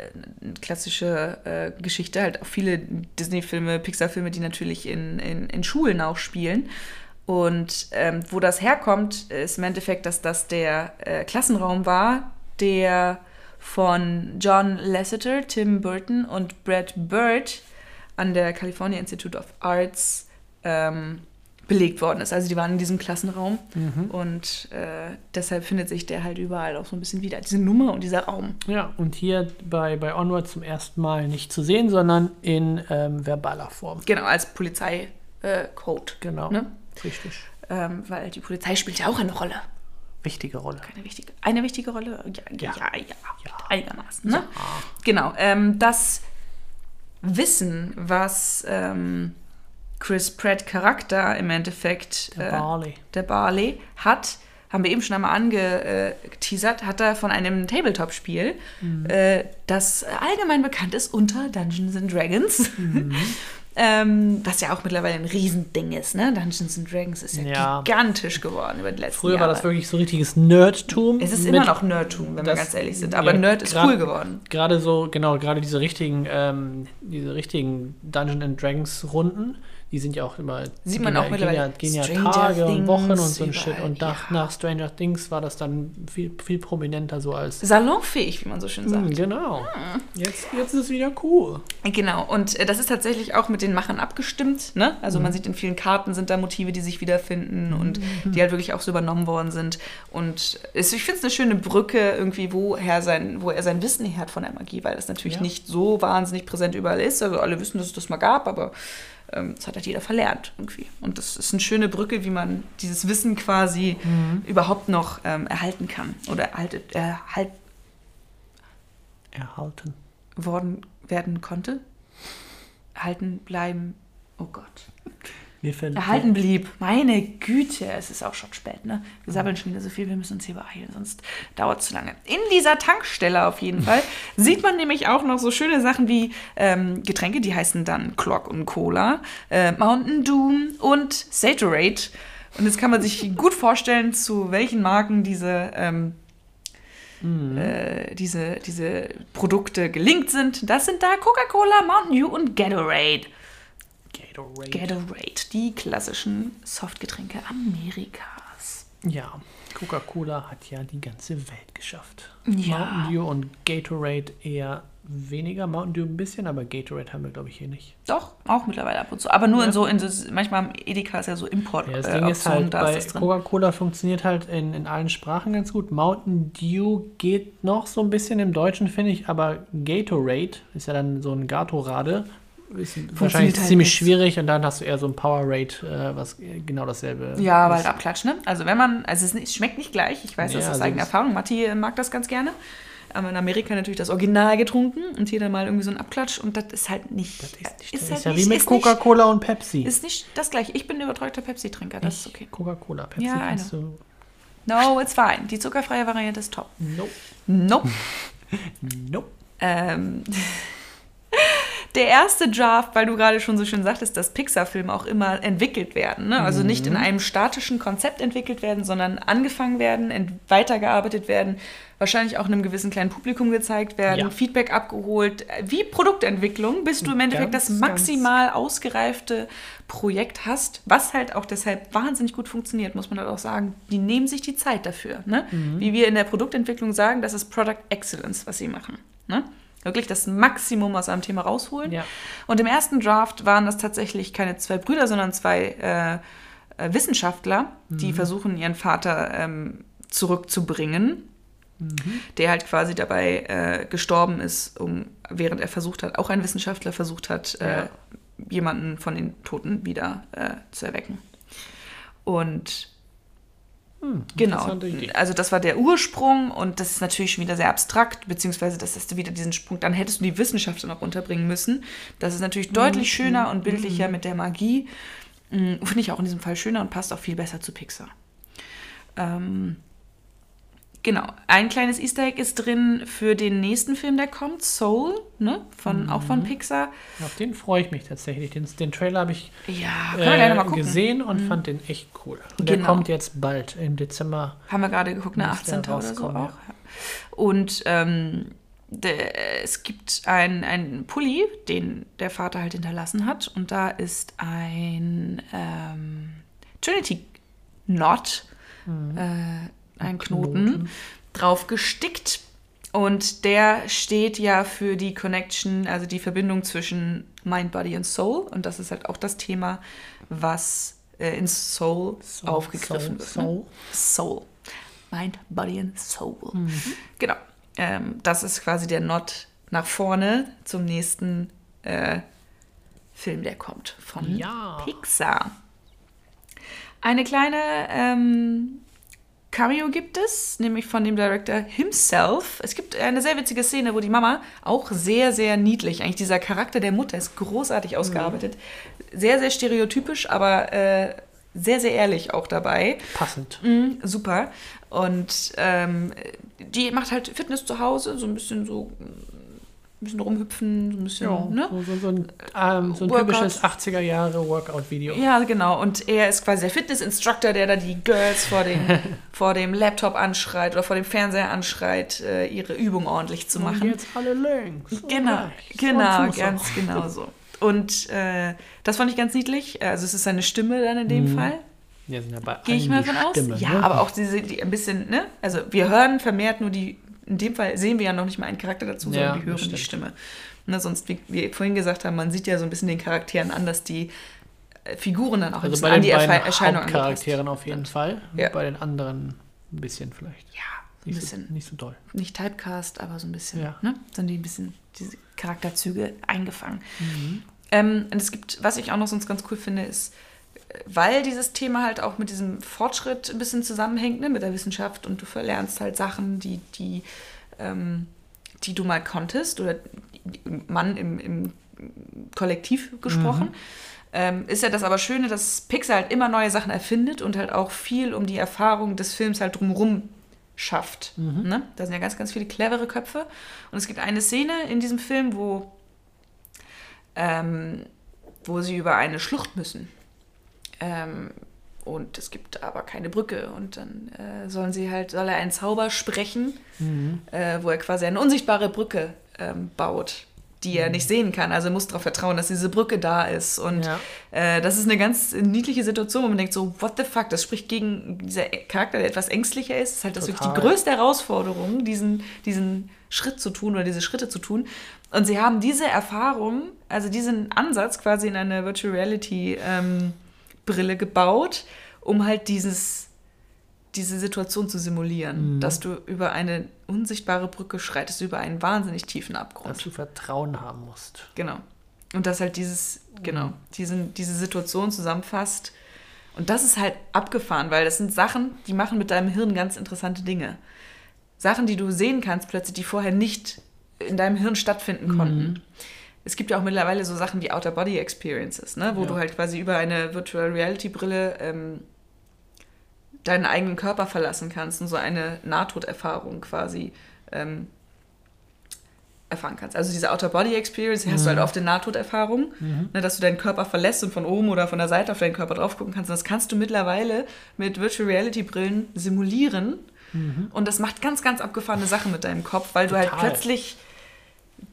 klassische äh, Geschichte, halt auch viele Disney-Filme, Pixar-Filme, die natürlich in, in, in Schulen auch spielen. Und ähm, wo das herkommt, ist im Endeffekt, dass das der äh, Klassenraum war, der von John Lasseter, Tim Burton und Brad Bird an der California Institute of Arts ähm, belegt worden ist. Also die waren in diesem Klassenraum und äh, deshalb findet sich der halt überall auch so ein bisschen wieder. Diese Nummer und dieser Raum. ja, und hier bei, bei Onward zum ersten Mal nicht zu sehen, sondern in ähm, verbaler Form. Genau, als Polizeicode. Äh, Genau. Ne? Richtig. ähm, weil die Polizei spielt ja auch eine Rolle. Wichtige Rolle. Eine wichtige, eine wichtige Rolle? Ja, ja, Ja. ja, ja, einigermaßen. Ne? Genau, ähm, das Wissen, was ähm, Chris Pratt Charakter im Endeffekt Der äh, Barley. der Barley hat, haben wir eben schon einmal angeteasert, hat er von einem Tabletop-Spiel, äh, das allgemein bekannt ist unter Dungeons and Dragons. (laughs) ähm, was ja auch mittlerweile ein Riesending ist, ne? Dungeons and Dragons ist ja, Ja. gigantisch geworden über die letzten Früher Jahre. war das wirklich so richtiges Nerdtum. es ist immer noch Nerdtum, wenn wir ganz ehrlich sind. Aber ja, Nerd ist grad- cool geworden. Gerade so, genau, gerade diese richtigen, ähm, diese richtigen Dungeons and Dragons Runden, die sind ja auch immer. Sieht man auch ja, mittlerweile. Gehen ja, gehen ja Stranger Tage und Wochen und Things so ein Shit. Und nach, ja. nach Stranger Things war das dann viel, viel prominenter so als. Salonfähig, wie man so schön sagt. Hm, genau. Jetzt, jetzt ist es wieder cool. Genau, und äh, das ist tatsächlich auch mit den Machern abgestimmt. Ne? Also man sieht in vielen Karten sind da Motive, die sich wiederfinden und die halt wirklich auch so übernommen worden sind. Und es, ich finde es eine schöne Brücke irgendwie, woher sein, wo er sein Wissen her hat von der Magie, weil das natürlich Ja. nicht so wahnsinnig präsent überall ist. Also alle wissen, dass es das mal gab, aber das hat halt jeder verlernt irgendwie. Und das ist eine schöne Brücke, wie man dieses Wissen quasi überhaupt noch ähm, erhalten kann oder erhaltet, erhalt Erhalten. worden werden konnte. Erhalten bleiben. Oh Gott. Wir finden. Erhalten blieb. Meine Güte, es ist auch schon spät, ne? Wir sabbeln schon wieder so viel, wir müssen uns hier beeilen, sonst dauert es zu lange. In dieser Tankstelle auf jeden Fall (laughs) sieht man nämlich auch noch so schöne Sachen wie ähm, Getränke, die heißen dann Clock und Cola, äh, Mountain Doom und Saturate. Und jetzt kann man sich (laughs) gut vorstellen, zu welchen Marken diese, ähm, äh, diese, diese Produkte gelinkt sind. Das sind da Coca-Cola, Mountain Dew und Gatorade. Gatorade. Gatorade, die klassischen Softgetränke Amerikas. Ja, Coca-Cola hat ja die ganze Welt geschafft. Ja. Mountain Dew und Gatorade eher weniger. Mountain Dew ein bisschen, aber Gatorade haben wir, glaube ich, hier nicht. Doch, auch mittlerweile ab und zu. Aber nur Ja. in so, in so, manchmal Edeka ist ja so Import. Ja, das äh, Ding ist Option, halt, da bei. Coca-Cola funktioniert halt in, in allen Sprachen ganz gut. Mountain Dew geht noch so ein bisschen im Deutschen, finde ich, aber Gatorade ist ja dann so ein Gatorade. Ist wahrscheinlich halt ziemlich nicht. schwierig und dann hast du eher so ein Powerade, äh, was genau dasselbe Ja, weil ist. Abklatsch, ne? Also wenn man, also es, ist nicht, es schmeckt nicht gleich. Ich weiß Ja, das aus also eigener Erfahrung. Matti äh, mag das ganz gerne. Aber in Amerika natürlich das Original getrunken und hier dann mal irgendwie so ein Abklatsch und das ist halt nicht. Das ist, nicht, ist halt ist ja nicht- wie mit ist Coca-Cola und Pepsi. Ist nicht das gleiche. Ich bin ein überzeugter Pepsi-Trinker, das ist Ich okay. Coca-Cola, Pepsi Ja, kannst du. No, it's fine. Die zuckerfreie Variante ist top. Nope. Nope. (laughs) Nope. Ähm, (laughs) der erste Draft, weil du gerade schon so schön sagtest, dass Pixar-Filme auch immer entwickelt werden. Ne? Also nicht in Mhm. einem statischen Konzept entwickelt werden, sondern angefangen werden, weitergearbeitet werden, wahrscheinlich auch einem gewissen kleinen Publikum gezeigt werden, Ja. Feedback abgeholt. Wie Produktentwicklung, bis du im Endeffekt Ganz, das maximal ausgereifte Projekt hast, was halt auch deshalb wahnsinnig gut funktioniert, muss man halt auch sagen. Die nehmen sich die Zeit dafür. Ne? Mhm. Wie wir in der Produktentwicklung sagen, das ist Product Excellence, was sie machen. Ne? Wirklich das Maximum aus einem Thema rausholen. Ja. Und im ersten Draft waren das tatsächlich keine zwei Brüder, sondern zwei äh, äh, Wissenschaftler, die versuchen, ihren Vater ähm, zurückzubringen, der halt quasi dabei äh, gestorben ist, um, während er versucht hat, auch ein Wissenschaftler versucht hat, äh, Ja. jemanden von den Toten wieder äh, zu erwecken. Und Genau. interessante Idee. Also das war der Ursprung und das ist natürlich schon wieder sehr abstrakt, beziehungsweise das ist wieder diesen Sprung, dann hättest du die Wissenschaft dann auch unterbringen müssen. Das ist natürlich deutlich schöner und bildlicher mit der Magie. Mm, Finde ich auch in diesem Fall schöner und passt auch viel besser zu Pixar. Ähm, genau. Ein kleines Easter Egg ist drin für den nächsten Film, der kommt, Soul, ne? von, auch von Pixar. Auf den freue ich mich tatsächlich. Den, den Trailer habe ich Ja, äh, gesehen und fand den echt cool. Und der Genau. kommt jetzt bald im Dezember. Haben wir gerade geguckt, ne? Muss der 18. oder so auch. Ja. Und ähm, der, es gibt einen Pulli, den der Vater halt hinterlassen hat. Und da ist ein ähm, Trinity Knot, äh, ein Knoten, Knoten. drauf gestickt. Und der steht ja für die Connection, also die Verbindung zwischen Mind, Body und Soul. Und das ist halt auch das Thema, was äh, in Soul, Soul, aufgegriffen Soul, wird. Ne? Soul. Soul. Mind, Body and Soul. Genau. Ähm, das ist quasi der Not nach vorne zum nächsten äh, Film, der kommt von Ja. Pixar. Eine kleine ähm, Cameo gibt es, nämlich von dem Director himself. Es gibt eine sehr witzige Szene, wo die Mama auch sehr, sehr niedlich, eigentlich dieser Charakter der Mutter ist großartig ausgearbeitet. Sehr, sehr stereotypisch, aber äh, sehr, sehr ehrlich auch dabei. Passend. Mhm, super. Und ähm, die macht halt Fitness zu Hause, so ein bisschen so ein bisschen rumhüpfen, so ein bisschen, Ja, ne? so, so, ein, ähm, so ein typisches 80er Jahre Workout-Video. Ja, genau. Und er ist quasi der Fitness-Instructor, der da die Girls vor dem, (laughs) vor dem Laptop anschreit oder vor dem Fernseher anschreit, äh, ihre Übung ordentlich zu Und machen. jetzt alle links. und Genau, genau, und ganz genau so. Und äh, das fand ich ganz niedlich. Also es ist seine Stimme dann in dem Fall. Ja, sind ja bei Gehe ich mal von aus. Stimme, ja, ne? aber auch diese, die ein bisschen, ne? Also wir hören vermehrt nur die, in dem Fall sehen wir ja noch nicht mal einen Charakter dazu, sondern Ja, wir hören die. Stimme. Ne, sonst, wie wir vorhin gesagt haben, man sieht ja so ein bisschen den Charakteren an, dass die äh, Figuren dann auch ein Also bisschen bei an die beiden Erschei Erscheinung. Hauptcharakteren auf jeden Fall. Ja. Bei den anderen ein bisschen vielleicht. Ja, ein Nicht, bisschen. so, nicht so doll. nicht Typecast, aber so ein bisschen, Ja. ne? Sind die ein bisschen diese Charakterzüge eingefangen. Mhm. Ähm, und es gibt, was ich auch noch sonst ganz cool finde, ist, weil dieses Thema halt auch mit diesem Fortschritt ein bisschen zusammenhängt, ne, mit der Wissenschaft und du verlernst halt Sachen, die, die, ähm, die du mal konntest oder Mann im, im Kollektiv gesprochen. Ähm, ist ja das aber Schöne, dass Pixar halt immer neue Sachen erfindet und halt auch viel um die Erfahrung des Films halt drumherum schafft. Ne? Da sind ja ganz, ganz viele clevere Köpfe. Und es gibt eine Szene in diesem Film, wo, ähm, wo sie über eine Schlucht müssen. Ähm, und es gibt aber keine Brücke. Und dann äh, sollen sie halt, soll er einen Zauber sprechen, äh, wo er quasi eine unsichtbare Brücke ähm, baut, die er nicht sehen kann. Also er muss darauf vertrauen, dass diese Brücke da ist. Und Ja. äh, das ist eine ganz niedliche Situation, wo man denkt so, what the fuck, das spricht gegen dieser Charakter, der etwas ängstlicher ist. Das ist halt das wirklich die größte Herausforderung, diesen, diesen Schritt zu tun oder diese Schritte zu tun. Und sie haben diese Erfahrung, also diesen Ansatz quasi in eine Virtual Reality ähm, Brille gebaut, um halt dieses, diese Situation zu simulieren, dass du über eine unsichtbare Brücke schreitest, über einen wahnsinnig tiefen Abgrund. Dass du Vertrauen haben musst. Genau. Und dass halt dieses, genau, diesen, diese Situation zusammenfasst. Und das ist halt abgefahren, weil das sind Sachen, die machen mit deinem Hirn ganz interessante Dinge. Sachen, die du sehen kannst, plötzlich, die vorher nicht in deinem Hirn stattfinden konnten. Es gibt ja auch mittlerweile so Sachen wie Outer-Body-Experiences, ne? wo Ja. du halt quasi über eine Virtual Reality-Brille ähm, deinen eigenen Körper verlassen kannst und so eine Nahtoderfahrung quasi ähm, erfahren kannst. Also diese Outer-Body-Experience, die hast du halt oft in Nahtoderfahrungen, ne, dass du deinen Körper verlässt und von oben oder von der Seite auf deinen Körper drauf gucken kannst. Und das kannst du mittlerweile mit Virtual Reality-Brillen simulieren. Und das macht ganz, ganz abgefahrene Sachen mit deinem Kopf, weil du halt Total. plötzlich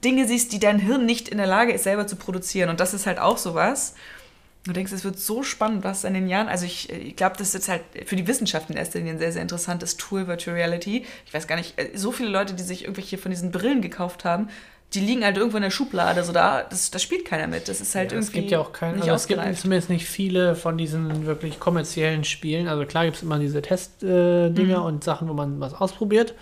Dinge siehst, die dein Hirn nicht in der Lage ist, selber zu produzieren. Und das ist halt auch sowas. Du denkst, es wird so spannend, was in den Jahren, also ich, ich glaube, das ist jetzt halt für die Wissenschaft in erster Linie ein sehr, sehr interessantes Tool, Virtual Reality. Ich weiß gar nicht, äh, so viele Leute, die sich irgendwelche von diesen Brillen gekauft haben, die liegen halt irgendwo in der Schublade, so da, das, das spielt keiner mit. Das ist halt Ja, irgendwie. es gibt ja auch keine, nicht also es gibt zumindest nicht viele von diesen wirklich kommerziellen Spielen. Also klar gibt es immer diese Testdinger äh, Mhm. und Sachen, wo man was ausprobiert.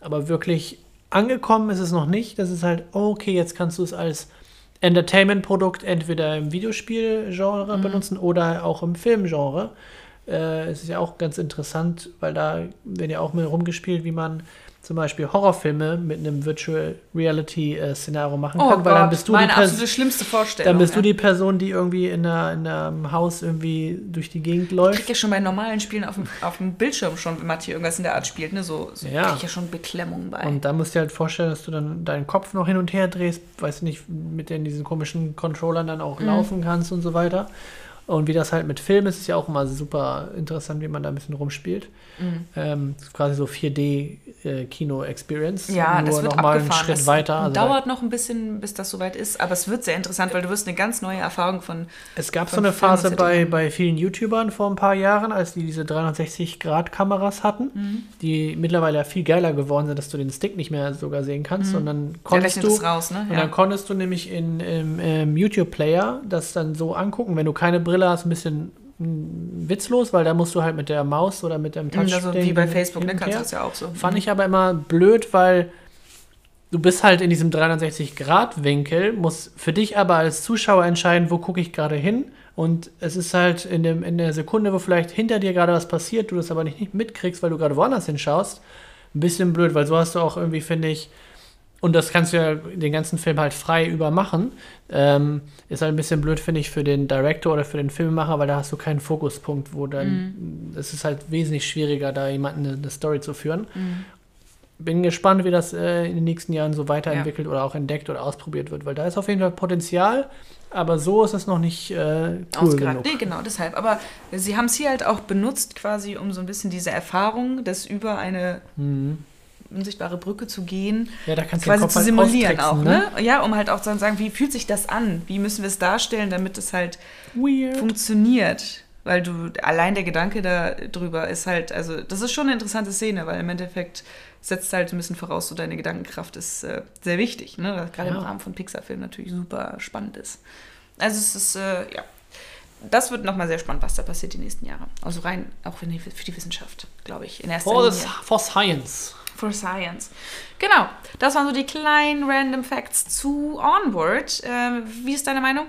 Aber wirklich angekommen ist es noch nicht. Das ist halt, okay, jetzt kannst du es als Entertainment-Produkt entweder im Videospielgenre Mhm. benutzen oder auch im Filmgenre. Äh, es ist ja auch ganz interessant, weil da werden ja auch mal rumgespielt, wie man zum Beispiel Horrorfilme mit einem Virtual Reality äh, Szenario machen Oh kann, weil Gott, dann bist du meine die Pers- absolute schlimmste Vorstellung. dann bist du ja. die Person, die irgendwie in, einer, in einem Haus irgendwie durch die Gegend Ich krieg läuft. ja schon bei normalen Spielen auf dem, auf dem Bildschirm schon, wenn Mathieu irgendwas in der Art spielt, ne, so, so Ja. krieg ich ja schon Beklemmungen bei. Und da musst du dir halt vorstellen, dass du dann deinen Kopf noch hin und her drehst, weißt du nicht, mit den, diesen komischen Controllern dann Mhm. auch laufen kannst und so weiter. Und wie das halt mit Film ist, ist ja auch immer super interessant, wie man da ein bisschen rumspielt. Mhm. Ähm, das quasi so 4D-Kino-Experience. Ja, das nur wird noch mal einen abgefahren. Schritt das weiter. Also da- dauert noch ein bisschen, bis das soweit ist, aber es wird sehr interessant, weil du wirst eine ganz neue Erfahrung von. Es gab so von eine Film und Phase bei, bei vielen YouTubern vor ein paar Jahren, als die diese 360-Grad-Kameras hatten, Mhm. die mittlerweile viel geiler geworden sind, dass du den Stick nicht mehr sogar sehen kannst, Mhm. Der konntest rechnet du, das raus, ne? und Ja. dann konntest du nämlich in, im, im YouTube-Player das dann so angucken, wenn du keine Brille hast, ein bisschen witzlos, weil da musst du halt mit der Maus oder mit dem Touch Also wie bei Facebook, ne? Kannst du das ja auch so. Fand ich aber immer blöd, weil du bist halt in diesem 360-Grad-Winkel, musst für dich aber als Zuschauer entscheiden, wo gucke ich gerade hin. Und es ist halt in, dem, in der Sekunde, wo vielleicht hinter dir gerade was passiert, du das aber nicht mitkriegst, weil du gerade woanders hinschaust, ein bisschen blöd, weil so hast du auch irgendwie, finde ich, und das kannst du ja den ganzen Film halt frei über machen. Ähm, ist halt ein bisschen blöd, finde ich, für den Director oder für den Filmemacher, weil da hast du keinen Fokuspunkt, wo dann. Es ist halt wesentlich schwieriger, da jemanden eine, eine Story zu führen. Bin gespannt, wie das äh, in den nächsten Jahren so weiterentwickelt oder auch entdeckt oder ausprobiert wird, weil da ist auf jeden Fall Potenzial, aber so ist es noch nicht äh, cool genug. Nee, genau, deshalb. Aber sie haben es hier halt auch benutzt, quasi, um so ein bisschen diese Erfahrung, das über eine Mhm. Unsichtbare Brücke zu gehen, Ja, da kannst du den quasi Kopf zu halt simulieren austricksen, auch, ne? Ja, um halt auch zu sagen, wie fühlt sich das an? Wie müssen wir es darstellen, damit es halt Weird. funktioniert? Weil du, allein der Gedanke da drüber ist halt, also das ist schon eine interessante Szene, weil im Endeffekt setzt halt ein bisschen voraus, so deine Gedankenkraft ist äh, sehr wichtig, ne? Was Gerade im Ja. Rahmen von Pixar-Filmen natürlich super spannend ist. Also es ist, äh, ja, das wird nochmal sehr spannend, was da passiert die nächsten Jahre. Also rein auch für die, für die Wissenschaft, glaube ich, in erster For, Linie. for Science. For Science. Genau, das waren so die kleinen Random Facts zu Onward. Äh, wie ist deine Meinung?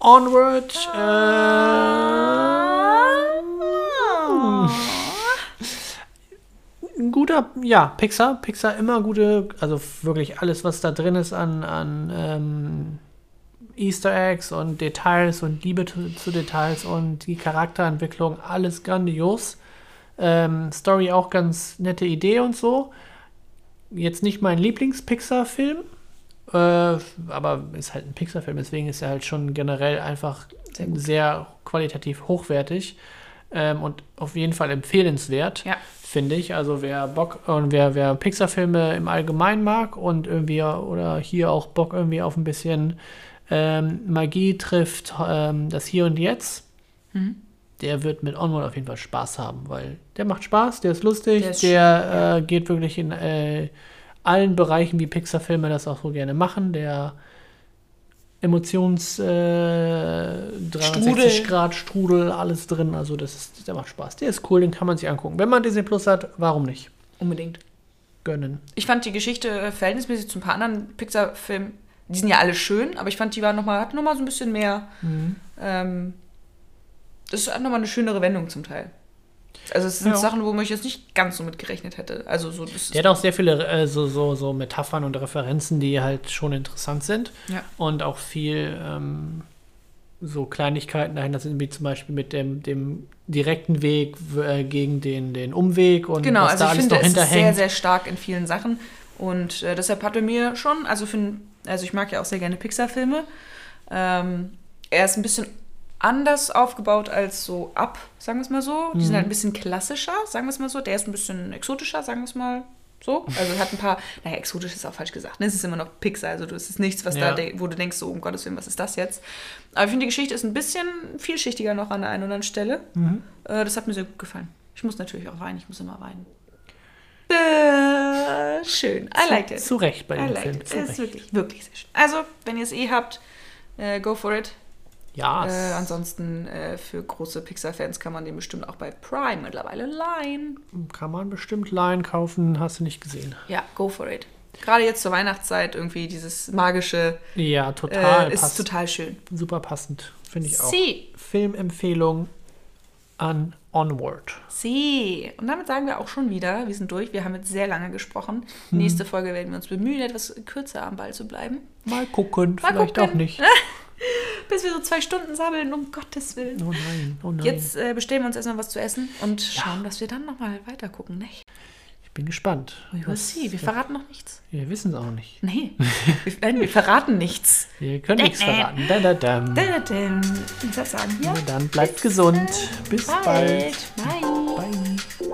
Onward. Ah. Äh, ein guter, ja, Pixar. Pixar immer gute, also wirklich alles, was da drin ist an, an ähm, Easter Eggs und Details und Liebe zu, zu Details und die Charakterentwicklung, alles grandios. Ähm, Story auch ganz nette Idee und so. Jetzt nicht mein Lieblings-Pixar-Film, äh, aber ist halt ein Pixar-Film, deswegen ist er halt schon generell einfach Sehr sehr, qualitativ hochwertig ähm, und auf jeden Fall empfehlenswert, Ja. finde ich. Also wer Bock und wer, wer Pixar-Filme im Allgemeinen mag und irgendwie oder hier auch Bock irgendwie auf ein bisschen ähm, Magie trifft, ähm, das Hier und Jetzt, Mhm. Der wird mit Onward auf jeden Fall Spaß haben, weil der macht Spaß, der ist lustig, Der ist der äh, geht wirklich in äh, allen Bereichen, wie Pixar-Filme das auch so gerne machen. Der Emotions äh, 360 Strudel. Grad Strudel, alles drin. Also das ist, der macht Spaß. Der ist cool, den kann man sich angucken. Wenn man Disney Plus hat, warum nicht? Unbedingt. Gönnen. Ich fand die Geschichte äh, verhältnismäßig zu ein paar anderen Pixar-Filmen, die sind ja alle schön, aber ich fand, die waren noch mal, hatten nochmal so ein bisschen mehr. Ähm, das hat nochmal eine schönere Wendung zum Teil. Also es sind Ja. Sachen, wo ich jetzt nicht ganz so mit gerechnet hätte. Also so das Der hat auch sehr viele äh, so, so, so Metaphern und Referenzen, die halt schon interessant sind. Ja. Und auch viel ähm, so Kleinigkeiten dahinter sind, wie zum Beispiel mit dem, dem direkten Weg äh, gegen den, den Umweg und Genau, was also da ich alles finde, noch es ist sehr, hinterhängt. sehr stark in vielen Sachen. Und äh, deshalb hat er mir schon, also, für, also ich mag ja auch sehr gerne Pixar-Filme. Ähm, er ist ein bisschen anders aufgebaut als so ab, sagen wir es mal so. Die sind halt ein bisschen klassischer, sagen wir es mal so. Der ist ein bisschen exotischer, sagen wir es mal so. Also hat ein paar, naja, exotisch ist auch falsch gesagt. Ne? Es ist immer noch Pixar, also das ist nichts, was Ja. da, wo du denkst, so um Gottes Willen, was ist das jetzt? Aber ich finde, die Geschichte ist ein bisschen vielschichtiger noch an der einen oder anderen Stelle. Äh, das hat mir sehr gut gefallen. Ich muss natürlich auch weinen, ich muss immer weinen. Äh, schön. I like it. Zu Recht bei I dem like Film. it. Zu Es ist wirklich, wirklich sehr schön. Also, wenn ihr es eh habt, äh, go for it. Ja, Äh, ansonsten äh, für große Pixar-Fans kann man den bestimmt auch bei Prime mittlerweile leihen. kann man bestimmt Line kaufen, hast du nicht gesehen. Ja, go for it. Gerade jetzt zur Weihnachtszeit irgendwie dieses magische Ja, total. äh, ist passt. total schön. Super passend, finde ich auch. Sie, Filmempfehlung an Onward. sie. Und damit sagen wir auch schon wieder, wir sind durch. Wir haben jetzt sehr lange gesprochen. Hm. Nächste Folge werden wir uns bemühen, etwas kürzer am Ball zu bleiben. Mal gucken, Mal vielleicht gucken. auch nicht. (laughs) (laughs) Bis wir so zwei Stunden sabbeln, um Gottes Willen. Oh nein, oh nein. Jetzt äh, bestellen wir uns erstmal was zu essen und schauen, dass wir dann nochmal weiter gucken. Ne? Ich bin gespannt. We will see. Wir verraten noch nichts. Wir wissen es auch nicht. Nee, (laughs) wir, nein, wir verraten nichts. Wir können nichts Äh, äh. verraten. Da, da, da. Dadadam. Ich würde sagen, ja. Na dann bleibt gesund. Bis bald. Bye. Bye.